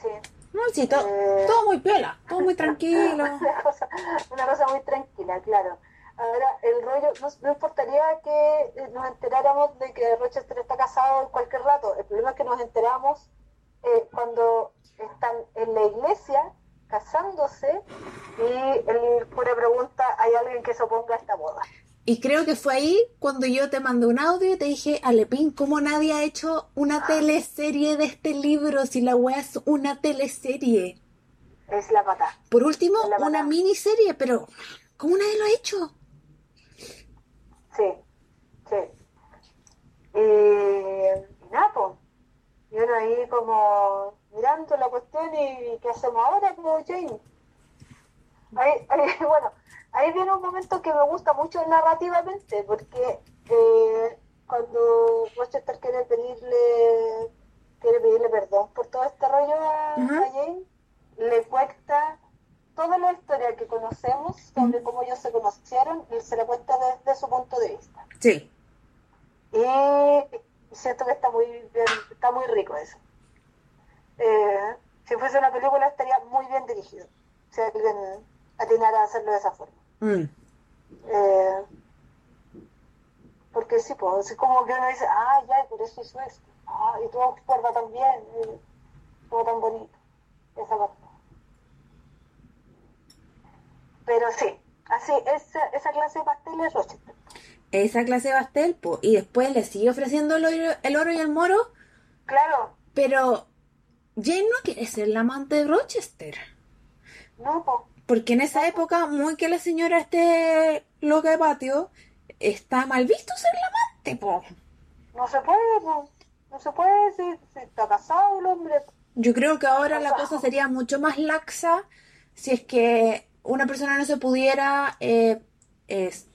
Sí. No, sí, to- Eh. todo muy piola, todo muy tranquilo. [laughs] una, cosa, una cosa muy tranquila, claro. Ahora, el rollo, no, no importaría que eh, nos enteráramos de que Rochester está casado en cualquier rato. El problema es que nos enteramos eh, cuando están en la iglesia casándose y el cura pregunta, ¿hay alguien que se oponga a esta boda? Y creo que fue ahí cuando yo te mandé un audio y te dije, Alepín, ¿cómo nadie ha hecho una teleserie de este libro si la wea es una teleserie? Es la pata. Por último, La una miniserie, pero ¿cómo nadie lo ha hecho? Sí, sí. Y, y nada, pues. Y uno ahí como mirando la cuestión y ¿qué hacemos ahora, pues, Jane? Ahí, ahí, [laughs] bueno, ahí viene un momento que me gusta mucho narrativamente, porque eh, cuando Rochester quiere pedirle, quiere pedirle perdón por todo este rollo a Jane, le cuenta toda la historia que conocemos sobre cómo ellos se conocieron y se la cuenta desde su punto de vista. Sí. Y siento que está muy bien, está muy rico eso. Eh, si fuese una película estaría muy bien dirigido. Si alguien atinara a hacerlo de esa forma. Mm. Eh, porque sí, pues, es como que uno dice, ah, ya, por eso hizo esto. Ah, y todo cuerda también. todo tan bonito. Esa parte. Pero sí, así, esa, esa clase de pastel es Rochester. Esa clase de pastel, po, y después le sigue ofreciendo el oro, el oro y el moro, Claro, pero Jane no quiere ser la amante de Rochester. no, pues. Porque en esa época, muy que la señora esté loca de patio, está mal visto ser la amante, po. No se puede, po. no se puede si, si está casado el hombre. Yo creo que ahora la cosa sería mucho más laxa si es que una persona no se pudiera eh,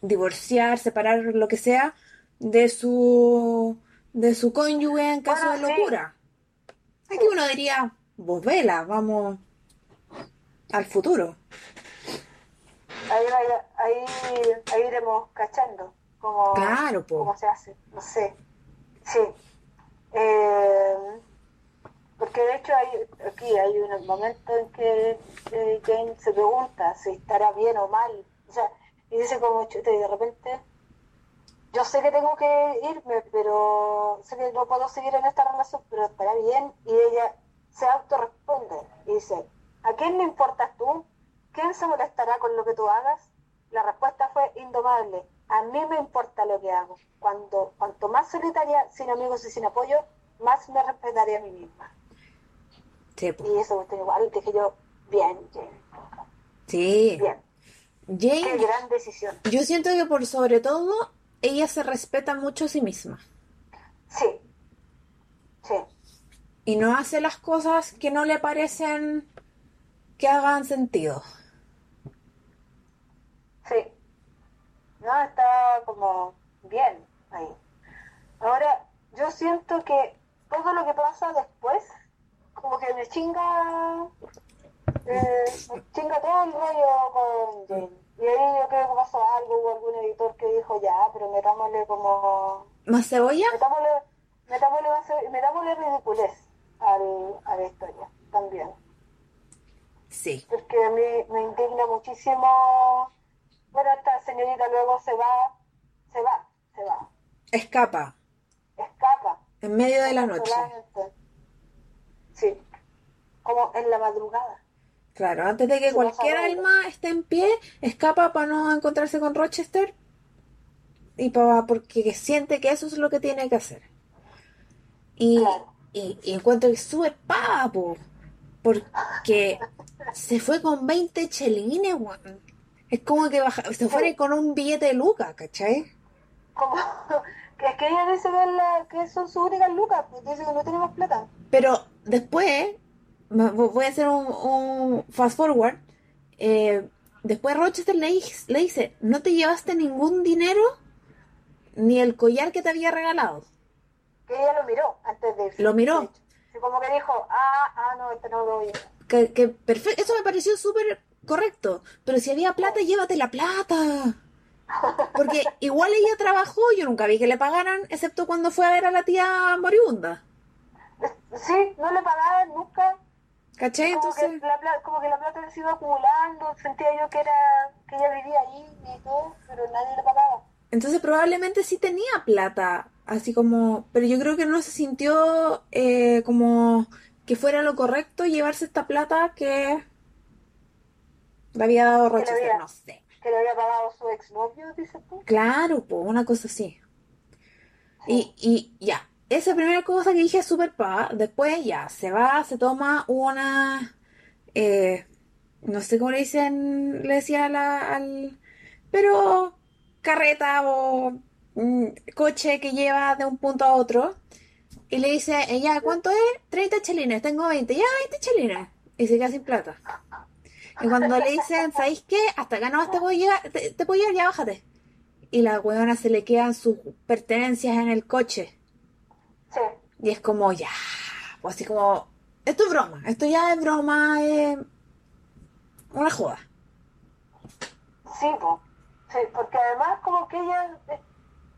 divorciar, separar, lo que sea, de su de su cónyuge en caso Bueno, de sí. locura. Aquí uno diría, vos vela, vamos al futuro. Ahí, vaya- ahí, ahí iremos cachando cómo, Claro, cómo se hace. No sé. Sí. Eh, porque de hecho hay, aquí hay un momento en que eh, Jane se pregunta si estará bien o mal. O sea, y dice como chuta, y de repente yo sé que tengo que irme, pero sé que no puedo seguir en esta relación, pero estará bien. Y ella se autorresponde y dice, ¿a quién le importas tú? ¿Quién se molestará con lo que tú hagas? La respuesta fue indomable. A mí me importa lo que hago. Cuando, cuanto más solitaria, sin amigos y sin apoyo, más me respetaré a mí misma. Sí. Y eso me igual, dije yo, bien, Jane, Sí. bien. Qué Jane, gran decisión. yo siento que por sobre todo, ella se respeta mucho a sí misma. Sí, sí, Y no hace las cosas que no le parecen que hagan sentido. sí. No, está como bien ahí. Ahora, yo siento que todo lo que pasa después, como que me chinga, eh, me chinga todo el rollo con Jane. Y ahí yo creo que pasó algo, hubo algún editor que dijo, ya, pero metámosle como, ¿Más cebolla? metámosle, metámosle, metámosle ridiculez al, a la historia también. Sí. porque a mí me indigna muchísimo. Bueno, esta señorita luego se va, se va, se va, Escapa. escapa. En medio de la noche. Sí, como en la madrugada. Claro, antes de que cualquier alma esté en pie, escapa para no encontrarse con Rochester y para porque siente que eso es lo que tiene que hacer. Y, Claro. y, y encuentro que súper papo, Porque se fue con 20 chelines, weón. Es como que baja, se fue con un billete de lucas, ¿cachai? Como, [laughs] que es que ella dice que, es la- que son sus únicas lucas, pues dice que no tiene más plata. Pero después, voy a hacer un, un fast forward. eh, después Rochester le, le dice: No te llevaste ningún dinero ni el collar que te había regalado. Que ella lo miró antes de irse. Lo miró. Como que dijo, ah, ah, no, este no lo voy a Que, que perfecto, eso me pareció súper correcto. Pero si había plata, llévate la plata. Porque igual ella trabajó, yo nunca vi que le pagaran, excepto cuando fue a ver a la tía moribunda. Sí, no le pagaban nunca. ¿Cachai? Como, Entonces, que la, pla- como que la plata se iba acumulando, sentía yo que era que ella vivía ahí y todo, pero nadie le pagaba. entonces probablemente sí tenía plata, así como, pero yo creo que no se sintió eh, como que fuera lo correcto llevarse esta plata que le había dado Rochester, había- no sé. Que le había pagado su exnovio, dices tú. Claro, pues una cosa así. Y, y ya, esa primera cosa que dije es súper pa. Después ya, se va, se toma una. eh, no sé cómo le dicen, le decía la, al. Pero carreta o coche que lleva de un punto a otro. Y le dice, ella, ¿cuánto es? 30 chelines, tengo 20. Ya, 20 chelines. Y se queda sin plata. Y cuando le dicen, ¿sabéis qué? Hasta acá no te puedo llegar, te, te puedo llegar, ya bájate. Y la weona se le quedan sus pertenencias en el coche. Sí. Y es como, ya, pues así como, esto es broma, esto ya es broma, es una joda. Sí, po. sí, porque además como que ella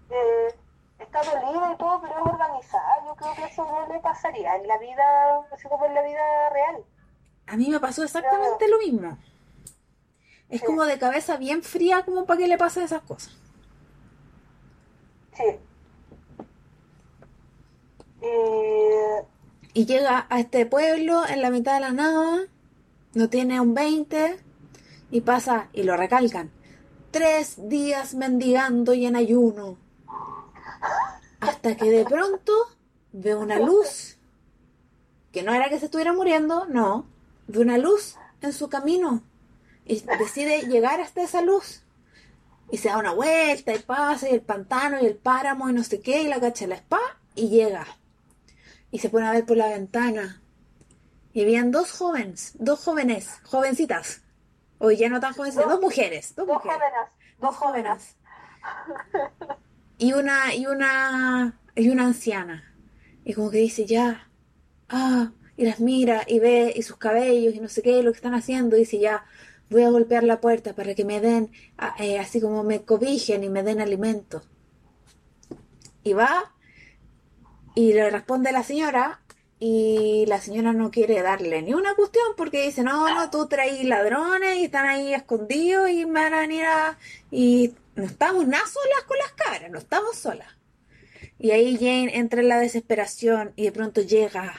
eh, está dolida y todo, pero es organizada. Yo creo que eso no le pasaría en la vida, así como en la vida real. A mí me pasó exactamente lo mismo. Es Sí. como de cabeza bien fría como para que le pasen esas cosas. Sí. Y Y llega a este pueblo en la mitad de la nada, no tiene un 20 y pasa, y lo recalcan, tres días mendigando y en ayuno. Hasta que de pronto ve una luz, que no era que se estuviera muriendo, no, ve una luz en su camino y decide llegar hasta esa luz. Y se da una vuelta y pasa y el pantano y el páramo y no sé qué y la cacha la espada y llega. Y se pone a ver por la ventana. Y habían dos jóvenes, dos jóvenes, jovencitas. Hoy ya no tan jovencitas, dos mujeres, dos, dos mujeres. jóvenes, Dos jóvenes. Y una, y una, y una anciana. Y como que dice, ya, ah, y las mira y ve y sus cabellos y no sé qué, lo que están haciendo. Y dice, ya, voy a golpear la puerta para que me den, eh, así como me cobijen y me den alimento. Y va y le responde la señora y la señora no quiere darle ni una cuestión porque dice, no, no, tú traes ladrones y están ahí escondidos y me van a venir a... Y no estamos nada solas con las cabras, no estamos solas. Y ahí Jane entra en la desesperación y de pronto llega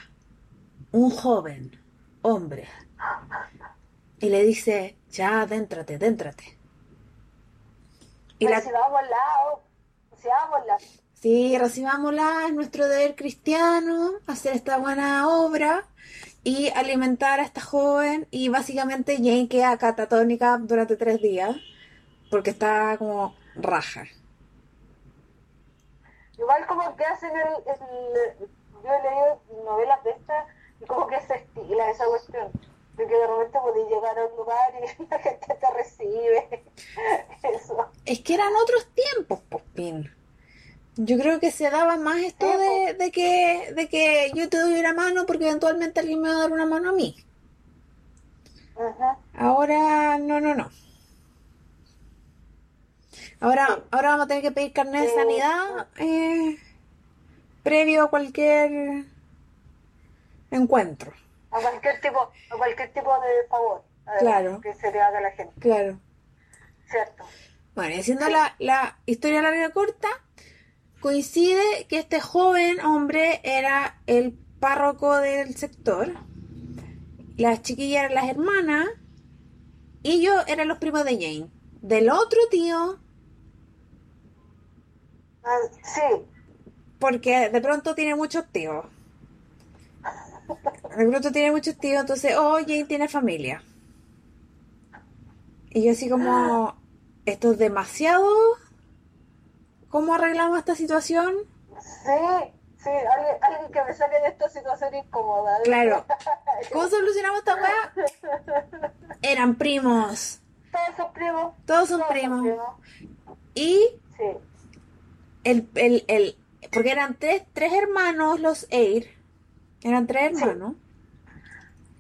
un joven hombre y le dice, ya, adéntrate, adéntrate. Y Pero la, si vamos al lado, si vamos al lado. Sí, recibámosla, es nuestro deber cristiano hacer esta buena obra y alimentar a esta joven. Y básicamente Jane queda catatónica durante tres días porque está como raja. Igual como que hacen el, el- yo he leído novelas de estas y como que se estila esa cuestión. De que de repente podés llegar a un lugar y [laughs] la gente te recibe. Eso. Es que eran otros tiempos, Pospin. Yo creo que se daba más esto Sí, de, de que, de que yo te doy una mano porque eventualmente alguien me va a dar una mano a mí. Ajá. Ahora, no, no, no. Ahora, ahora vamos a tener que pedir carnet de Sí. sanidad eh, previo a cualquier encuentro. A cualquier tipo, a cualquier tipo de favor. eh, Claro. Que se le haga a la gente, Claro. ¿cierto? Bueno, y haciendo la, la historia larga y corta, coincide que este joven hombre era el párroco del sector, las chiquillas eran las hermanas, y yo eran los primos de Jane. Del otro tío, Ah, sí, porque de pronto tiene muchos tíos. Recruto tiene muchos tíos, entonces, oh, Jane tiene familia. Y yo así como, esto es demasiado. ¿Cómo arreglamos esta situación? Sí, sí, alguien, alguien que me saque de esta situación incómoda. Claro. [laughs] ¿Cómo solucionamos esta weá? Eran primos. Todos son primos. Todos son primos. Y Sí, el, el, el, porque eran tres, tres hermanos los Air, eran tres hermanos,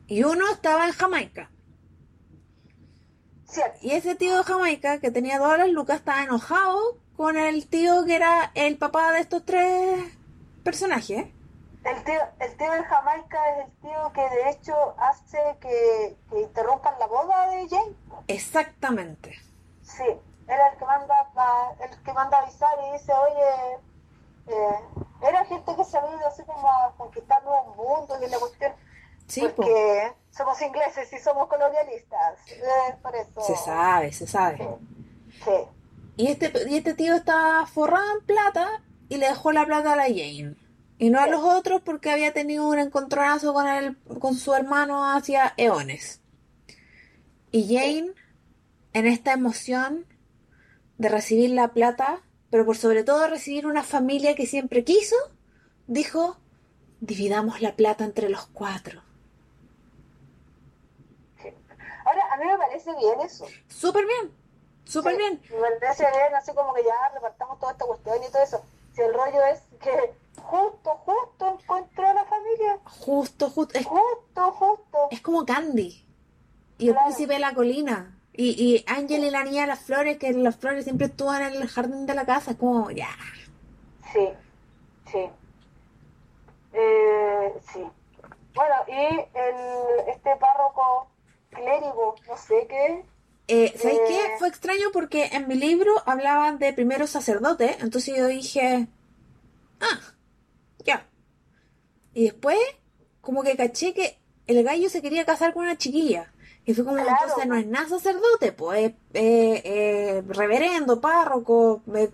y uno estaba en Jamaica. cierto. Y ese tío de Jamaica, que tenía todas las lucas, estaba enojado con el tío que era el papá de estos tres personajes. El tío, el tío de Jamaica es el tío que de hecho hace que, que interrumpan la boda de Jane. Exactamente. Sí, era el que manda el que manda avisar y dice, oye, eh, era gente que se ha ido así como a conquistar nuevos mundos y la cuestión, Sí, po. porque somos ingleses y somos colonialistas, eh, por eso. Se sabe, se sabe. Sí, Y este, y este tío estaba forrado en plata y le dejó la plata a la Jane. Y no a los otros porque había tenido un encontronazo con, el, con su hermano hacia eones. Y Jane, en esta emoción de recibir la plata, pero por sobre todo recibir una familia que siempre quiso, dijo, dividamos la plata entre los cuatro. Ahora, a mí me parece bien eso. Súper bien, súper Sí, bien. Parece bien, así como que ya repartamos toda esta cuestión y todo eso. Si el rollo es que justo, justo encontró a la familia, Justo, justo. Es, justo, justo. es como Candy. Y el príncipe de la colina. Y, y Ángel y la niña de las flores, que las flores siempre estuvan en el jardín de la casa. Es como, ya. Sí, sí. Eh, sí. Bueno, y el, este párroco clérigo, no sé qué. Eh, ¿Sabes Eh. qué? Fue extraño porque en mi libro hablaban de primero sacerdote. Entonces yo dije, ah, ya. Y después, como que caché que el gallo se quería casar con una chiquilla. Y fue como, Claro. entonces no es nada sacerdote, pues es eh, eh, reverendo, párroco, eh,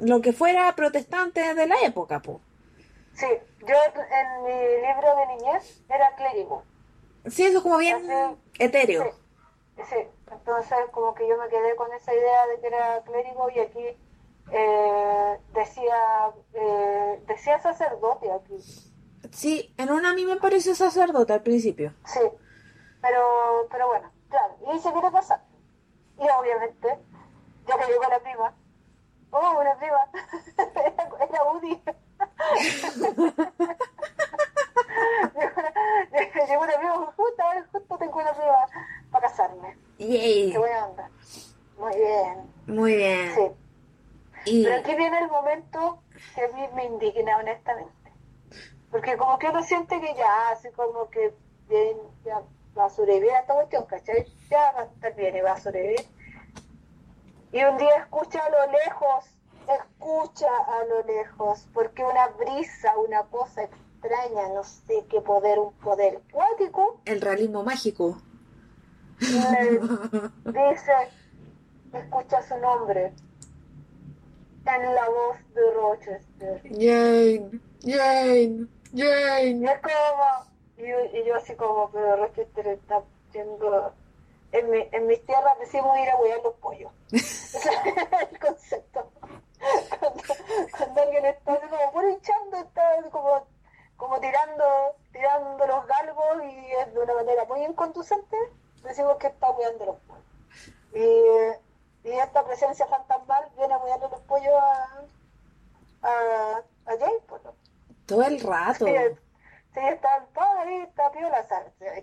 lo que fuera protestante de la época, pues. Sí, yo en mi libro de niñez era clérigo. Sí, eso es como bien Así- etéreo. Sí, sí. Entonces como que yo me quedé con esa idea de que era clérigo y aquí eh, decía eh, decía sacerdote aquí. Sí, en una a mí me pareció sacerdote al principio. Sí, pero, pero bueno, claro, y se quiere casar. Y obviamente, ya que llegó la prima, oh, una prima, era, [laughs] era Udi. [laughs] llegó, una, prima, justo, a justo tengo una prima para casarme. Yay. Qué buena onda. Muy bien, Muy bien. sí. Y Pero aquí viene el momento que a mí me indigna, honestamente. Porque como que uno siente que ya, así como que bien, ya va a sobrevivir a esta cuestión, ¿cachai? Ya va a estar bien y va a sobrevivir. Y un día escucha a lo lejos, escucha a lo lejos, porque una brisa, una cosa extraña, no sé qué poder, un poder cuático, el realismo mágico. Dice, escucha su nombre en la voz de Rochester. Jane, Jane, Y Jane. es como, y, yo- y yo así como, pero Rochester está yendo, en, mi, en mis tierras decimos ir a huear los pollos. Ese es [laughs] el concepto. Cuando, cuando alguien está así como puro hinchando, está como, como tirando, tirando los galgos y es de una manera muy inconducente, decimos que está hueando los pollos. Y, y esta presencia fantasmal viene a huearle los pollos a, a, a Jane, pues, ¿no? Todo el rato. Sí, sí, está todo ahí, está piola,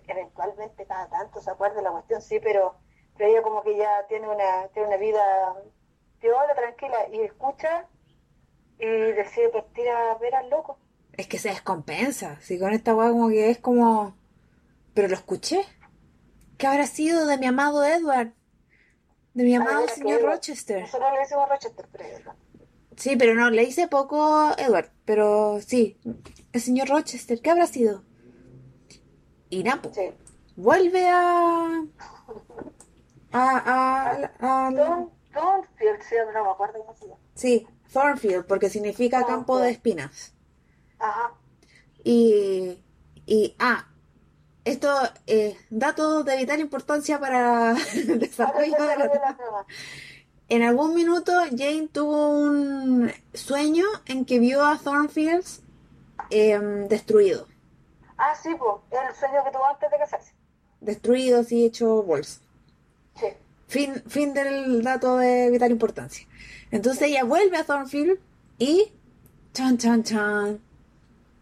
eventualmente cada tanto se acuerda de la cuestión, sí, pero, pero ella como que ya tiene una, tiene una vida piola, tranquila, y escucha y decide partir a ver al loco. Es que se descompensa. Si con esta weá como que es como... Pero lo escuché. ¿Qué habrá sido de mi amado Edward? De mi amado mira, señor Rochester. Nosotros le decimos Rochester, pero. Sí, pero no, le hice poco Edward. Pero sí, el señor Rochester, ¿qué habrá sido? Y Napo. Sí. Vuelve a... A... a, a- Donfield, sí, no me acuerdo cómo se llama. sí, Thornfield, porque significa campo de espinas. Ajá, Y, y, ah, esto eh, datos de vital importancia para el desarrollo de la trama. En algún minuto Jane tuvo un sueño en que vio a Thornfields em, destruido. Ah, sí, pues, el sueño que tuvo antes de casarse. Destruido, sí, hecho bolsa. Sí. Fin, fin del dato de vital importancia. Entonces ella vuelve a Thornfield y... Chan, chan, chan.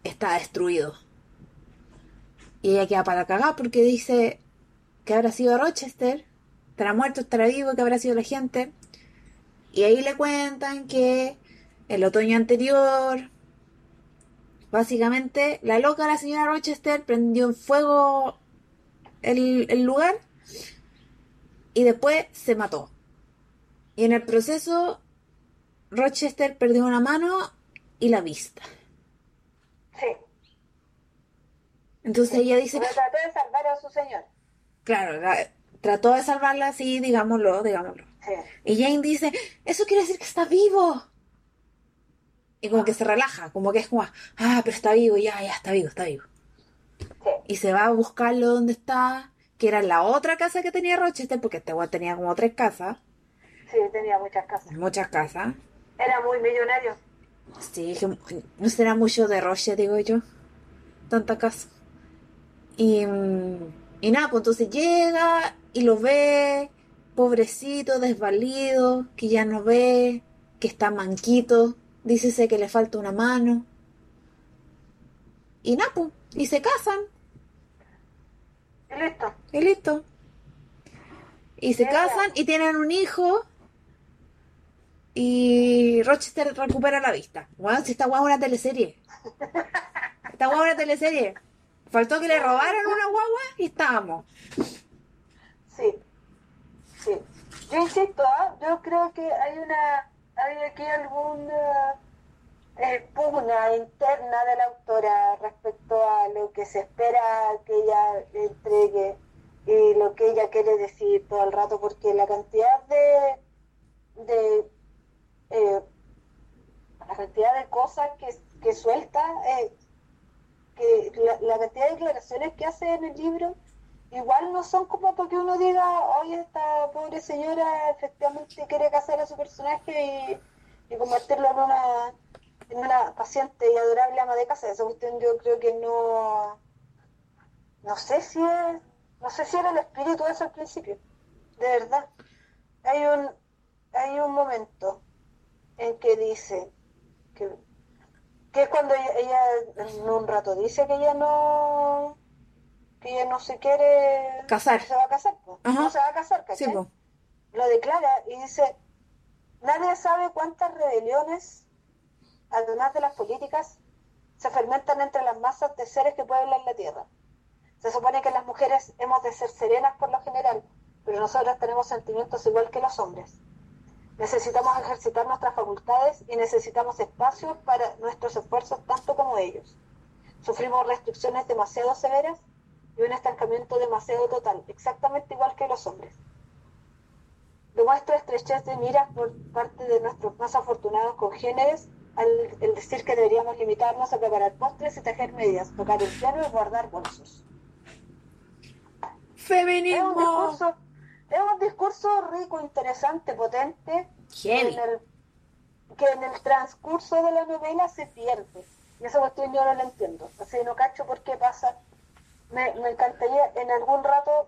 Está destruido. Y ella queda para cagar porque dice que habrá sido Rochester. Estará muerto, estará vivo, que habrá sido la gente. Y ahí le cuentan que el otoño anterior, básicamente, la loca, la señora Rochester, prendió en fuego el, el lugar y después se mató. Y en el proceso, Rochester perdió una mano y la vista. Sí. Entonces ella dice, Pero trató de salvar a su señor. claro, la- trató de salvarla así, digámoslo, digámoslo. Sí. Y Jane dice, eso quiere decir que está vivo. Y como que se relaja, como que es como, ah, pero está vivo, ya, ya, está vivo, está vivo. Sí. Y se va a buscarlo donde está, que era la otra casa que tenía Rochester, porque este weón tenía como tres casas, Sí, tenía muchas casas. muchas casas. Era muy millonario. Sí, que no será mucho de Roche, digo yo. Tanta casa. Y, y nada, pues entonces llega y lo ve, pobrecito, desvalido, que ya no ve, que está manquito, dícese que le falta una mano. Y nada, pues, y se casan, Y listo. y listo. Y se casan y tienen un hijo. Y Rochester recupera la vista. Bueno, si esta guagua es una teleserie. Esta guagua es una teleserie. Faltó que le robaran una guagua y estábamos. Sí. Sí. Yo insisto, ¿ah? yo creo que hay una, hay aquí alguna eh, pugna interna de la autora respecto a lo que se espera que ella entregue y lo que ella quiere decir todo el rato, porque la cantidad de, de eh, la cantidad de cosas que, que suelta, eh, que declaraciones que hace en el libro, igual no son como para que uno diga, oye, esta pobre señora efectivamente quiere casar a su personaje y, y convertirlo en una, en una paciente y adorable ama de casa. Esa cuestión yo creo que no, no sé si es, no sé si era el espíritu de eso al principio, de verdad. Hay un, hay un momento en que dice que, que es cuando ella, ella en un rato dice que ella no que ella no se quiere Casar. no se va a casar no se va a casar ¿cachai? Sí, pues. lo declara y dice nadie sabe cuántas rebeliones además de las políticas se fermentan entre las masas de seres que pueblan la tierra se supone que las mujeres hemos de ser serenas por lo general pero nosotras tenemos sentimientos igual que los hombres Necesitamos ejercitar nuestras facultades y necesitamos espacios para nuestros esfuerzos tanto como ellos. Sufrimos restricciones demasiado severas y un estancamiento demasiado total, exactamente igual que los hombres. Demuestra estrechez de miras por parte de nuestros más afortunados congéneres al el decir que deberíamos limitarnos a preparar postres y tejer medias, tocar el piano y guardar bolsos. Feminismo. Es un discurso rico, interesante, potente, que en, el, que en el transcurso de la novela se pierde. Y esa cuestión yo no la entiendo. Así no cacho por qué pasa. Me, me encantaría en algún rato.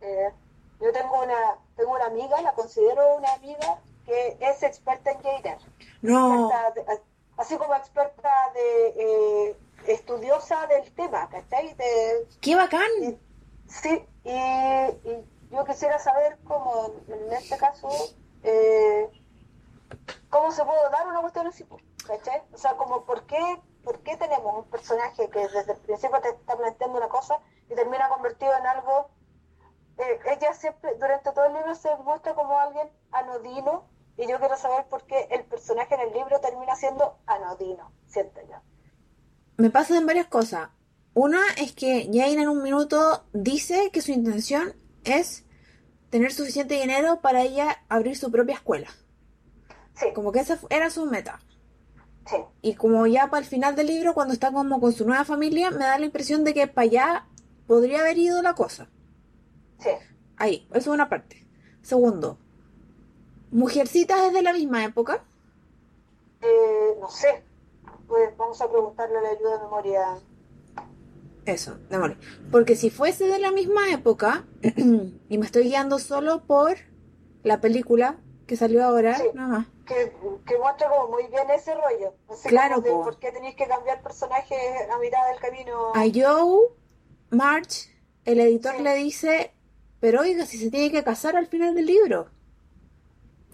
eh, yo tengo una, tengo una amiga, la considero una amiga, que es experta en Jader. No. Experta de- así como experta de eh, estudiosa del tema, ¿cachai? De, ¡Qué bacán! y- sí, y, y yo quisiera saber cómo, en este caso, eh, cómo se puede dar una cuestión así, po, ¿cachai? O sea, como por qué, por qué tenemos un personaje que desde el principio te está planteando una cosa y termina convertido en algo... eh, ella siempre, durante todo el libro, se muestra como alguien anodino y yo quiero saber por qué el personaje en el libro termina siendo anodino, siento yo. Me pasan varias cosas. Una es que Jane en un minuto dice que su intención es tener suficiente dinero para ella abrir su propia escuela. Sí, Como que esa era su meta. sí, Y como ya para el final del libro, cuando está como con su nueva familia, me da la impresión de que para allá podría haber ido la cosa. Sí. Ahí, eso es una parte. Segundo, ¿Mujercitas es de la misma época? Eh, no sé. Pues vamos a preguntarle a la ayuda de memoria. Eso, de memoria. Porque si fuese de la misma época, [clears throat] y me estoy guiando solo por la película que salió ahora, Sí. nada más. Que, que muestra como muy bien ese rollo. Claro, como de po. por qué tenéis que cambiar personajes a mitad del camino. A Joe March, el editor Sí. le dice, pero oiga, si se tiene que casar al final del libro.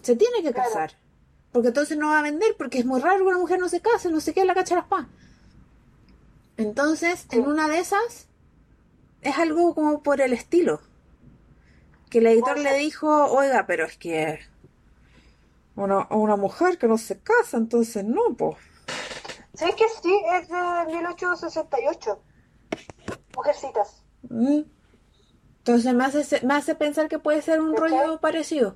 Se tiene que Claro. casar. Porque entonces no va a vender, porque es muy raro que una mujer no se case, no sé qué, la cacha las pa. Entonces, en una de esas, es algo como por el estilo. Que el editor le dijo, oiga, pero es que una, una mujer que no se casa, entonces no, pues. Sí, que sí, es de 1868. Mujercitas. Mm. Entonces me hace, me hace pensar que puede ser un rollo parecido.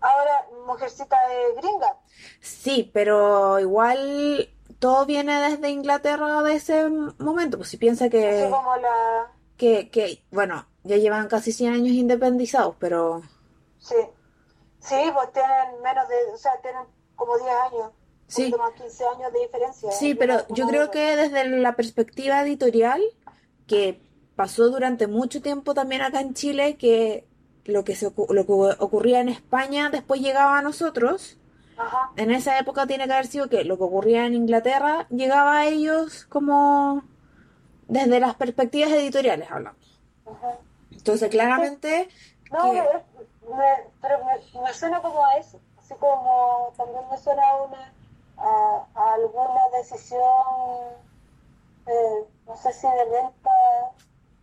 Ahora, mujercita de gringa. Sí, pero igual todo viene desde Inglaterra de ese momento. Pues si piensa que, como la. que, que, bueno, ya llevan casi 100 años independizados, pero Sí. Sí, pues tienen menos de. O sea, tienen como 10 años. Sí. Más 15 años de diferencia. sí, Y pero yo creo que desde la perspectiva editorial, que pasó durante mucho tiempo también acá en Chile, que lo que, se, lo que ocurría en España después llegaba a nosotros. Ajá. En esa época tiene que haber sido que lo que ocurría en Inglaterra llegaba a ellos como desde las perspectivas editoriales hablamos. ajá. Entonces, claramente, No, que- me- me- pero me, me suena como a eso. Así como también me suena a, una, a, a alguna decisión, eh, no sé si de venta,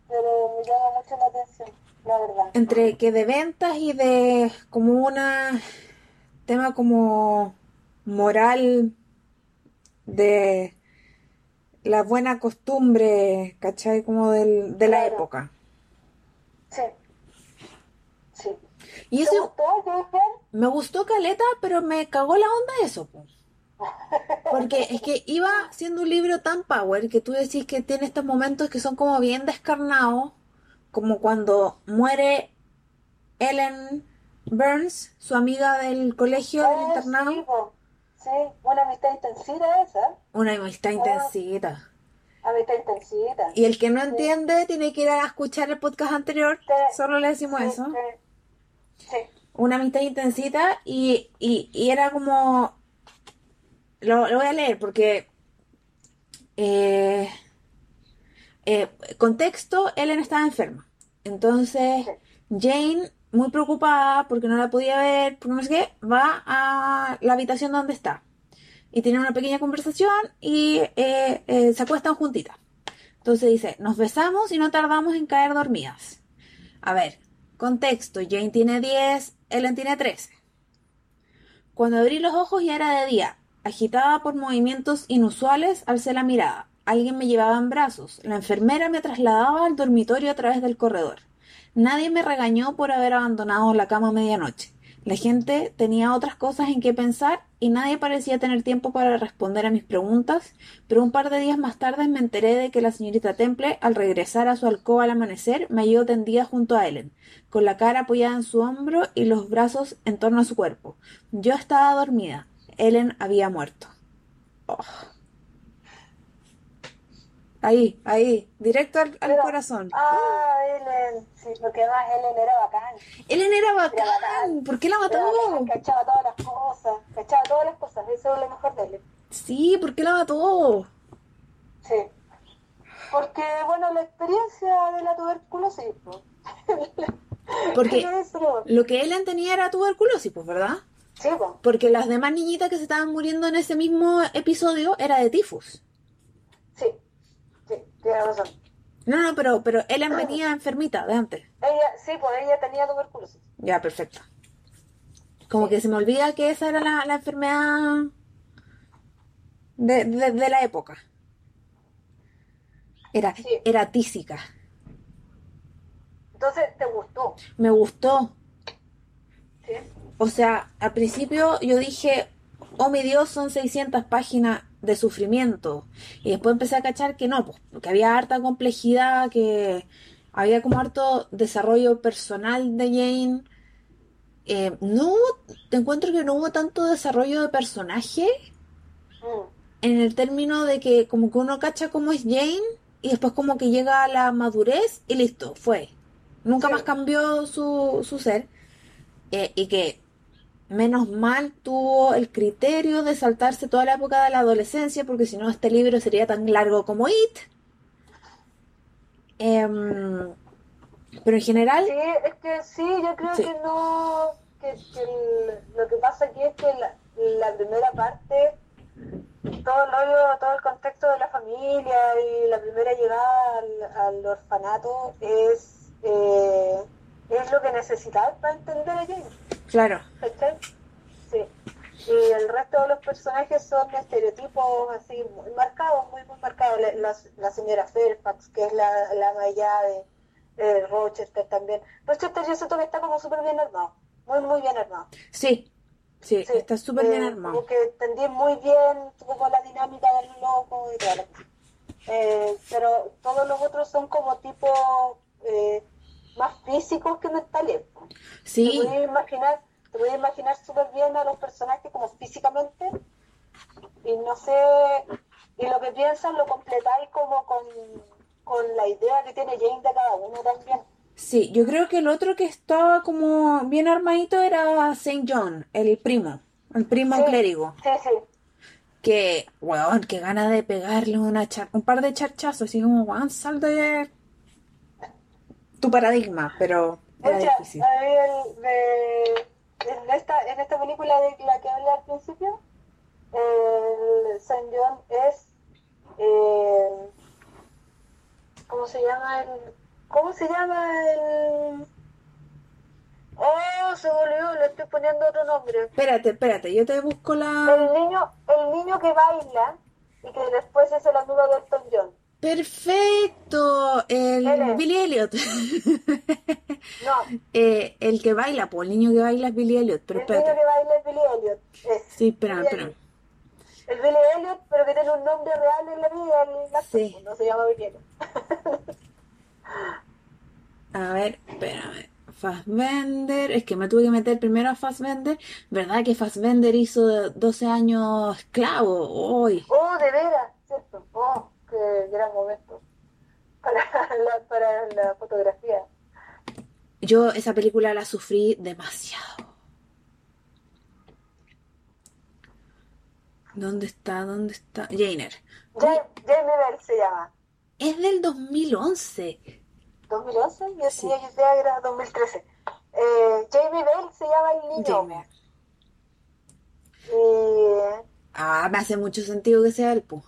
pero me llama mucho la atención, la verdad. entre que de ventas y de como una tema como moral de la buena costumbre, ¿cachai? Como del, de la Claro. época. Sí. Sí. Y ¿Te eso gustó, me gustó Caleta, pero me cagó la onda eso, po. Porque es que iba siendo un libro tan power que tú decís que tiene estos momentos que son como bien descarnados, como cuando muere Ellen Burns, su amiga del colegio, del Ah, internado. sí, po. Sí, una amistad intensita esa. Una amistad intensita. Amistad intensita. Y el que no entiende tiene que ir a escuchar el podcast anterior, Sí. solo le decimos eso. sí. Sí. Una amistad intensita y, y, y era como... Lo, lo voy a leer porque... eh, eh, contexto, Ellen estaba enferma. Entonces, Jane, muy preocupada porque no la podía ver, porque no sé qué, va a la habitación donde está. Y tienen una pequeña conversación y eh, eh, se acuestan juntitas. Entonces dice, nos besamos y no tardamos en caer dormidas. A ver, contexto, Jane tiene 10, Ellen tiene 13. Cuando abrí los ojos ya era de día. Agitada por movimientos inusuales, alcé la mirada. Alguien me llevaba en brazos. La enfermera me trasladaba al dormitorio a través del corredor. Nadie me regañó por haber abandonado la cama a medianoche. La gente tenía otras cosas en que pensar y nadie parecía tener tiempo para responder a mis preguntas, pero un par de días más tarde me enteré de que la señorita Temple, al regresar a su alcoba al amanecer, me halló tendida junto a Ellen, con la cara apoyada en su hombro y los brazos en torno a su cuerpo. Yo estaba dormida. Ellen había muerto. Oh. Ahí, ahí, directo al, al Pero- corazón. Ah, Ellen. Sí, lo que más Ellen era bacán. Ellen era bacán. bacán. ¿Por qué la Era bacán, mató? cachaba todas las cosas. Cachaba todas las cosas. Eso es lo mejor de Ellen. Sí, ¿por qué la mató? Sí. Porque, bueno, la experiencia de la tuberculosis. ¿no? [laughs] Porque lo que Ellen tenía era tuberculosis, pues, ¿verdad? Sí, pues. Porque las demás niñitas que se estaban muriendo en ese mismo episodio era de tifus. Razón. No, no, pero, pero Ellen venía enfermita de antes. Ella, sí, pues ella tenía tuberculosis. Ya, perfecto. Como que se me olvida que esa era la, la enfermedad de, de- de la época. Era, Sí. era tísica. Entonces, ¿te gustó? Me gustó. Sí. O sea, al principio yo dije, oh mi Dios, son 600 páginas de sufrimiento. Y después empecé a cachar que no, pues, que había harta complejidad, que Había como harto desarrollo personal de Jane. Eh, no hubo- te encuentro que no hubo tanto desarrollo de personaje Mm. en el término de que como que uno cacha cómo es Jane y después como que llega a la madurez y listo, fue. Nunca Sí. más cambió su, su ser. Eh, y que menos mal tuvo el criterio de saltarse toda la época de la adolescencia porque si no este libro sería tan largo como It. Em, pero en general, Sí, es que sí, yo creo Sí. que no, que, que el- lo que pasa aquí es que la, la primera parte, todo el rollo, todo el contexto de la familia y la primera llegada al, al orfanato es, eh, es lo que necesitas para entender a claro, ¿cachai? Sí. Y el resto de los personajes son estereotipos así muy marcados, muy, muy marcados. La, la- la señora Fairfax, que es la, la Maya de eh, Rochester también. Rochester yo siento que está como súper bien armado, muy, muy bien armado. sí, sí, Sí, está súper bien eh, armado. Como que entendí muy bien como la dinámica del loco y tal. Eh, pero todos los otros son como tipo eh, más físicos que mentales. Te Sí, podías imaginar, te podías imaginar súper bien a los personajes como físicamente y no sé, y lo que piensan lo completáis como con, con la idea que tiene Jane de cada uno también. sí, yo creo que el otro que estaba como bien armadito era Saint John, el primo, el primo Sí. clérigo. Sí, sí, Que, weón, que gana de pegarle una char- un par de charchazos, así como, weón, sal de tu paradigma, pero era difícil. a el de- en, esta, en esta película de la que hablé al principio, el Saint John es. eh, ¿Cómo se llama el.? ¿Cómo se llama el.? Oh, se me olvidó, le estoy poniendo otro nombre. Espérate, espérate, yo te busco la... El niño, el niño que baila y que después es el amigo de Elton John. Perfecto, el Él es. Billy Elliot. [laughs] No, Eh, el que baila, pues el niño que baila es Billy Elliot, pero el niño que baila es Billy Elliot. Es Sí, espera, espera. El Billy Elliot, pero que tiene un nombre real en la vida, el actor, Sí. pues, no se llama Billy Elliot. [laughs] A ver, espérame. Fassbender, es que me tuve que meter primero a Fassbender. ¿Verdad que Fassbender hizo 12 años esclavo? Hoy. Oh, de veras, ¿cierto? Oh, qué gran momento para [laughs] la, para la fotografía. Yo esa película la sufrí demasiado. ¿Dónde está? ¿Dónde está? Jainer. Ja- Jamie Bell se llama. Es del 2011. ¿2011? Yo Sí. tenía que que era 2013. Eh, Jamie Bell se llama el niño. Jainer. Y Ah, me hace mucho sentido que sea el pu.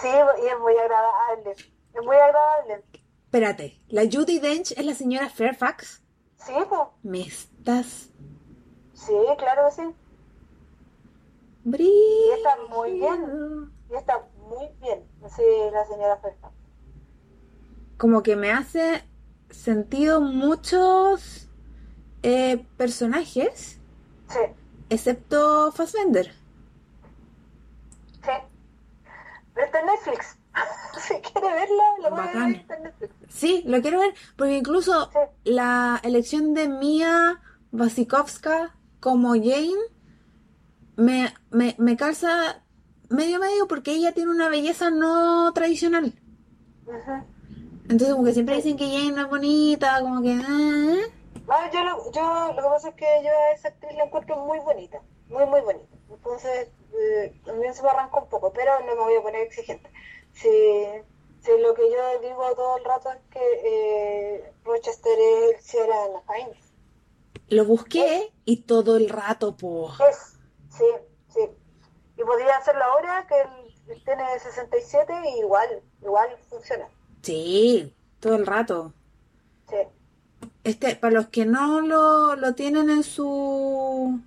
Sí, y es muy agradable. Es muy agradable. Espérate, ¿la Judy Dench es la señora Fairfax? Sí, pues. ¿Me estás Sí, claro que sí. brillo? está muy bien. Y está muy bien. Sí, la señora Fairfax. Como que me hace sentido muchos eh, personajes, Sí, excepto Fassbender. sí. Está en Netflix. [laughs] si quiere verla, la voy a ver. Está en Netflix. Sí, lo quiero ver, porque incluso Sí. la elección de Mia Wasikowska como Jane me, me, me calza medio medio porque ella tiene una belleza no tradicional. Ujú. Entonces como que siempre dicen que Jane no es bonita, como que... ah. Ah, yo, lo, yo lo que pasa es que yo a esa actriz la encuentro muy bonita, muy muy bonita. Entonces eh, también se me arrancó un poco, pero no me voy a poner exigente. Si, si lo que yo digo todo el rato es que eh, Rochester es el Ciudadano Hines. Lo busqué y todo el rato, po. Es, sí, sí. Y podría hacerlo ahora que él tiene 67 y igual, igual funciona. Sí, todo el rato. Sí. Este, para los que no lo, lo tienen en su,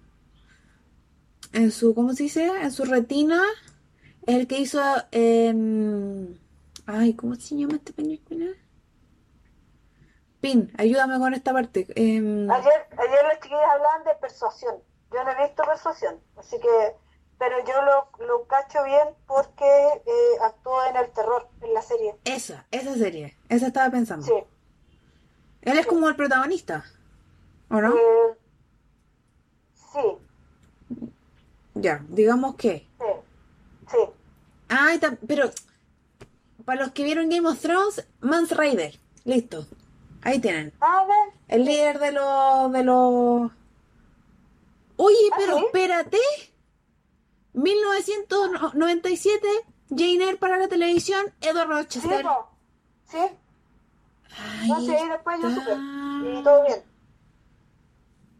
en su, ¿cómo se dice? En su retina, es el que hizo en, ay, ¿cómo se llama esta película? Pin, ayúdame con esta parte. Em, Ayer, ayer las chiquillas hablaban de persuasión. Yo no he visto persuasión, así que, pero yo lo, lo cacho bien porque eh, actuó en el terror, en la serie. esa, esa serie, esa estaba pensando. Sí, Él es como el protagonista, ¿o no? Eh, sí, Ya, digamos que. sí, sí. Ah, y tam- pero para los que vieron Game of Thrones, Mans Raider. Listo. Ahí tienen. A ver, El líder de los... de los... Oye, ¿Ah, pero sí? espérate. 1997, Jane Eyre para la televisión, Edward sí, Rochester. sí. Ahí No sé, después yo supe. Y todo bien.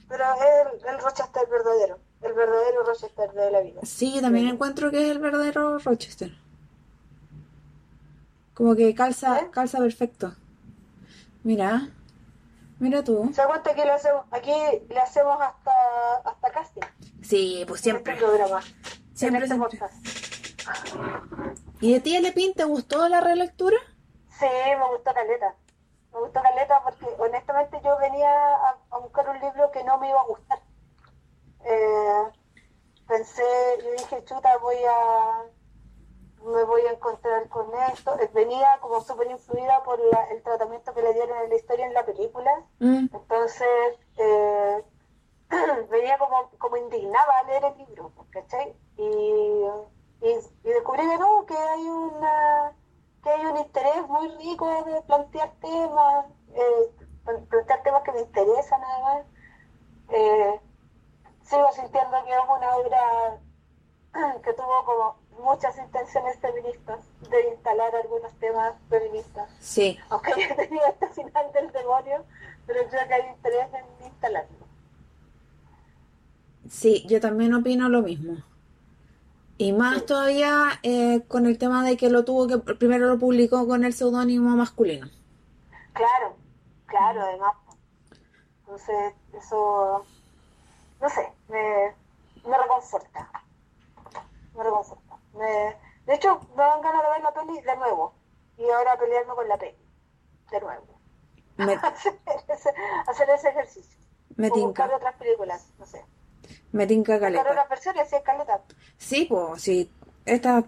Pero es el, el Rochester verdadero. El verdadero Rochester de la vida. Sí, yo también Sí. encuentro que es el verdadero Rochester. Como que calza, ¿Eh? calza perfecto. Mira, mira tú. ¿Se da cuenta que le hacemos, aquí le hacemos hasta, hasta casting? Sí, pues siempre. En este programa. Siempre, en este siempre. podcast. ¿Y de ti, Lepin, te gustó la relectura? Sí, me gustó Caleta. Me gustó Caleta porque honestamente yo venía a, a buscar un libro que no me iba a gustar. Eh, pensé, yo dije, chuta, voy a me voy a encontrar con esto. Eh, Venía como súper influida por la- el tratamiento que le dieron en la historia en la película. Mm, Entonces, eh, [clears throat] venía como, como indignada a leer el libro, ¿cachai? Y, y, y descubrí que no, que hay una que hay un interés muy rico de plantear temas, eh, plan- plantear temas que me interesan además. Eh, sigo sintiendo que es una obra [clears throat] que tuvo como muchas intenciones feministas de instalar algunos temas feministas sí, aunque [laughs] haya tenido este final del demonio, pero creo que hay interés en instalarlo. sí, yo también opino lo mismo. Y más Sí. todavía eh, con el tema de que lo tuvo que primero lo publicó con el seudónimo masculino. Claro, claro, además. Entonces, eso, no sé, me, me reconforta. Me reconforta. Me- de hecho, me dan ganas de ver la peli de nuevo. Y ahora pelearme con la peli. De nuevo. Me, [laughs] hacer, ese, hacer ese ejercicio. me o buscar tinca, otras películas, no sé. me tinca Buscar caleta. otras versiones, sí, caleta. Sí, pues, sí, estas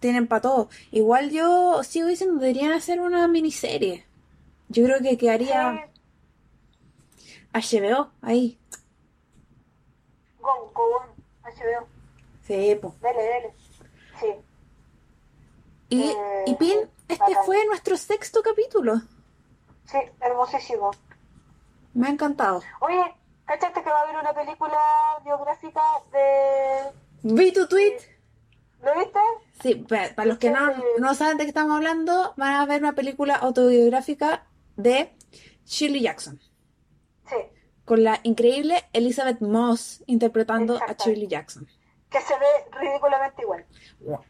tienen para todo. Igual yo sigo diciendo, deberían hacer una miniserie. Yo creo que quedaría Sí, HBO ahí. Gon, Gon, HBO. Sí, pues. Dale, dale. Sí. Y, Eh, y Pin, este bacán. fue nuestro sexto capítulo. Sí, hermosísimo. Me ha encantado. Oye, ¿cachaste que va a haber una película biográfica de... Vi tu tweet. ¿Lo viste? Sí, pa- para los que no, no saben de qué estamos hablando, van a ver una película autobiográfica de Shirley Jackson, Sí, con la increíble Elizabeth Moss interpretando a. Shirley Jackson. que se ve ridículamente igual.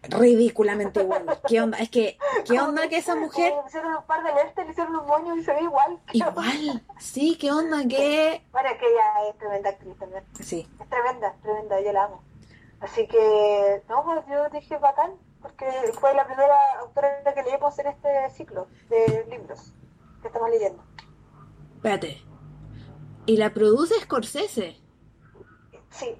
Ridículamente igual. ¿Qué onda? Es que, ¿qué onda que esa mujer? Le hicieron un par de lentes, le hicieron un moño y se ve igual. [laughs] Igual. Sí, ¿qué onda? Que... Bueno, es que ella es tremenda actriz también. Sí. Es tremenda, tremenda, yo la amo. Así que, no, pues yo dije bacán, porque fue la primera autora que leímos en este ciclo de libros que estamos leyendo. Espérate. Y la produce Scorsese. Sí.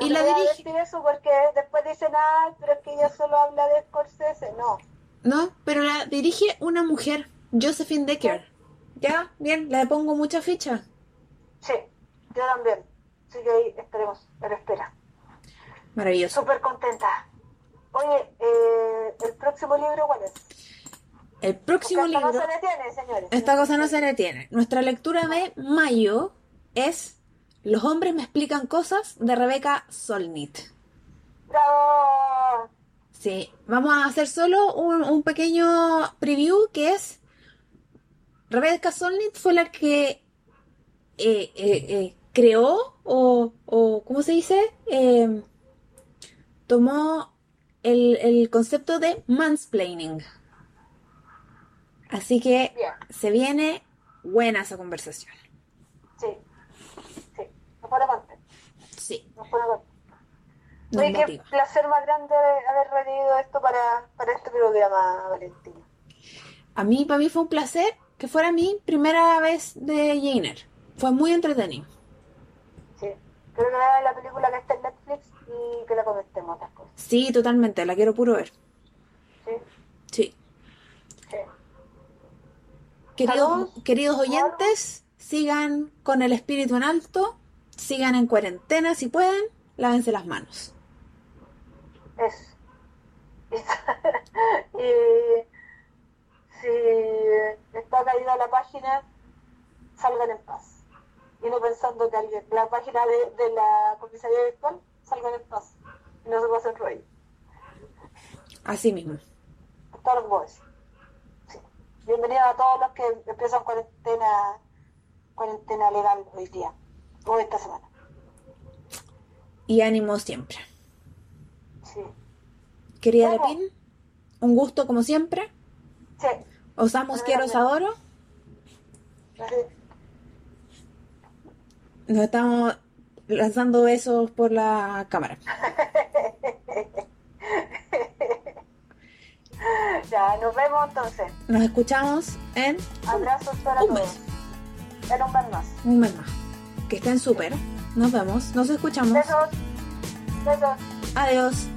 Y No la te voy a dirige- decir eso porque después dicen, ah, pero es que ella solo habla de Scorsese. No, No, pero la dirige una mujer, Josephine Decker. Ya, bien, le pongo mucha ficha. sí, yo también. Así que ahí estaremos a la espera. Maravilloso. Súper contenta. Oye, eh, ¿el próximo libro cuál es? El próximo esta libro, no se detiene, señores. esta cosa no se detiene. Nuestra lectura de mayo es Los hombres me explican cosas de Rebecca Solnit. ¡Bravo! Sí, vamos a hacer solo un, un pequeño preview que es Rebecca Solnit fue la que eh, eh, eh, creó o, o ¿cómo se dice? Eh, tomó el, el concepto de mansplaining. Así que Bien. se viene buena esa conversación. Sí, sí. Nos pone contento. Sí, Nos pone contento. Oye, qué placer más grande haber revivido esto para, para este programa, Valentina. A mí, para mí fue un placer que fuera mi primera vez de Jainer. Fue muy entretenido. Sí. Creo que vean la película que está en Netflix y que la comentemos después. Sí, totalmente, la quiero puro ver. Sí, Sí. Sí. Queridos, oyentes, sigan con el espíritu en alto, sigan en cuarentena si pueden, lávense las manos. Eso. [laughs] y si está caída la página, salgan en paz. Y no pensando que alguien, la página de, de la comisaría virtual, salgan en paz. Y no se pasen rollo. Así mismo. Es todo lo que puedo decir. Sí. Bienvenidos a todos los que empiezan cuarentena, cuarentena legal hoy día, o esta semana. Y ánimo siempre. Sí. Querida Vamos. Lepín, un gusto como siempre. Sí. Os amo, os quiero, os adoro. Nos estamos lanzando besos por la cámara. [laughs] [laughs] Ya, nos vemos entonces. Nos escuchamos en Abrazos para Un todos. mes. En un mes más. un mes más. Que estén súper. Nos vemos, nos escuchamos. Besos. Besos. Adiós.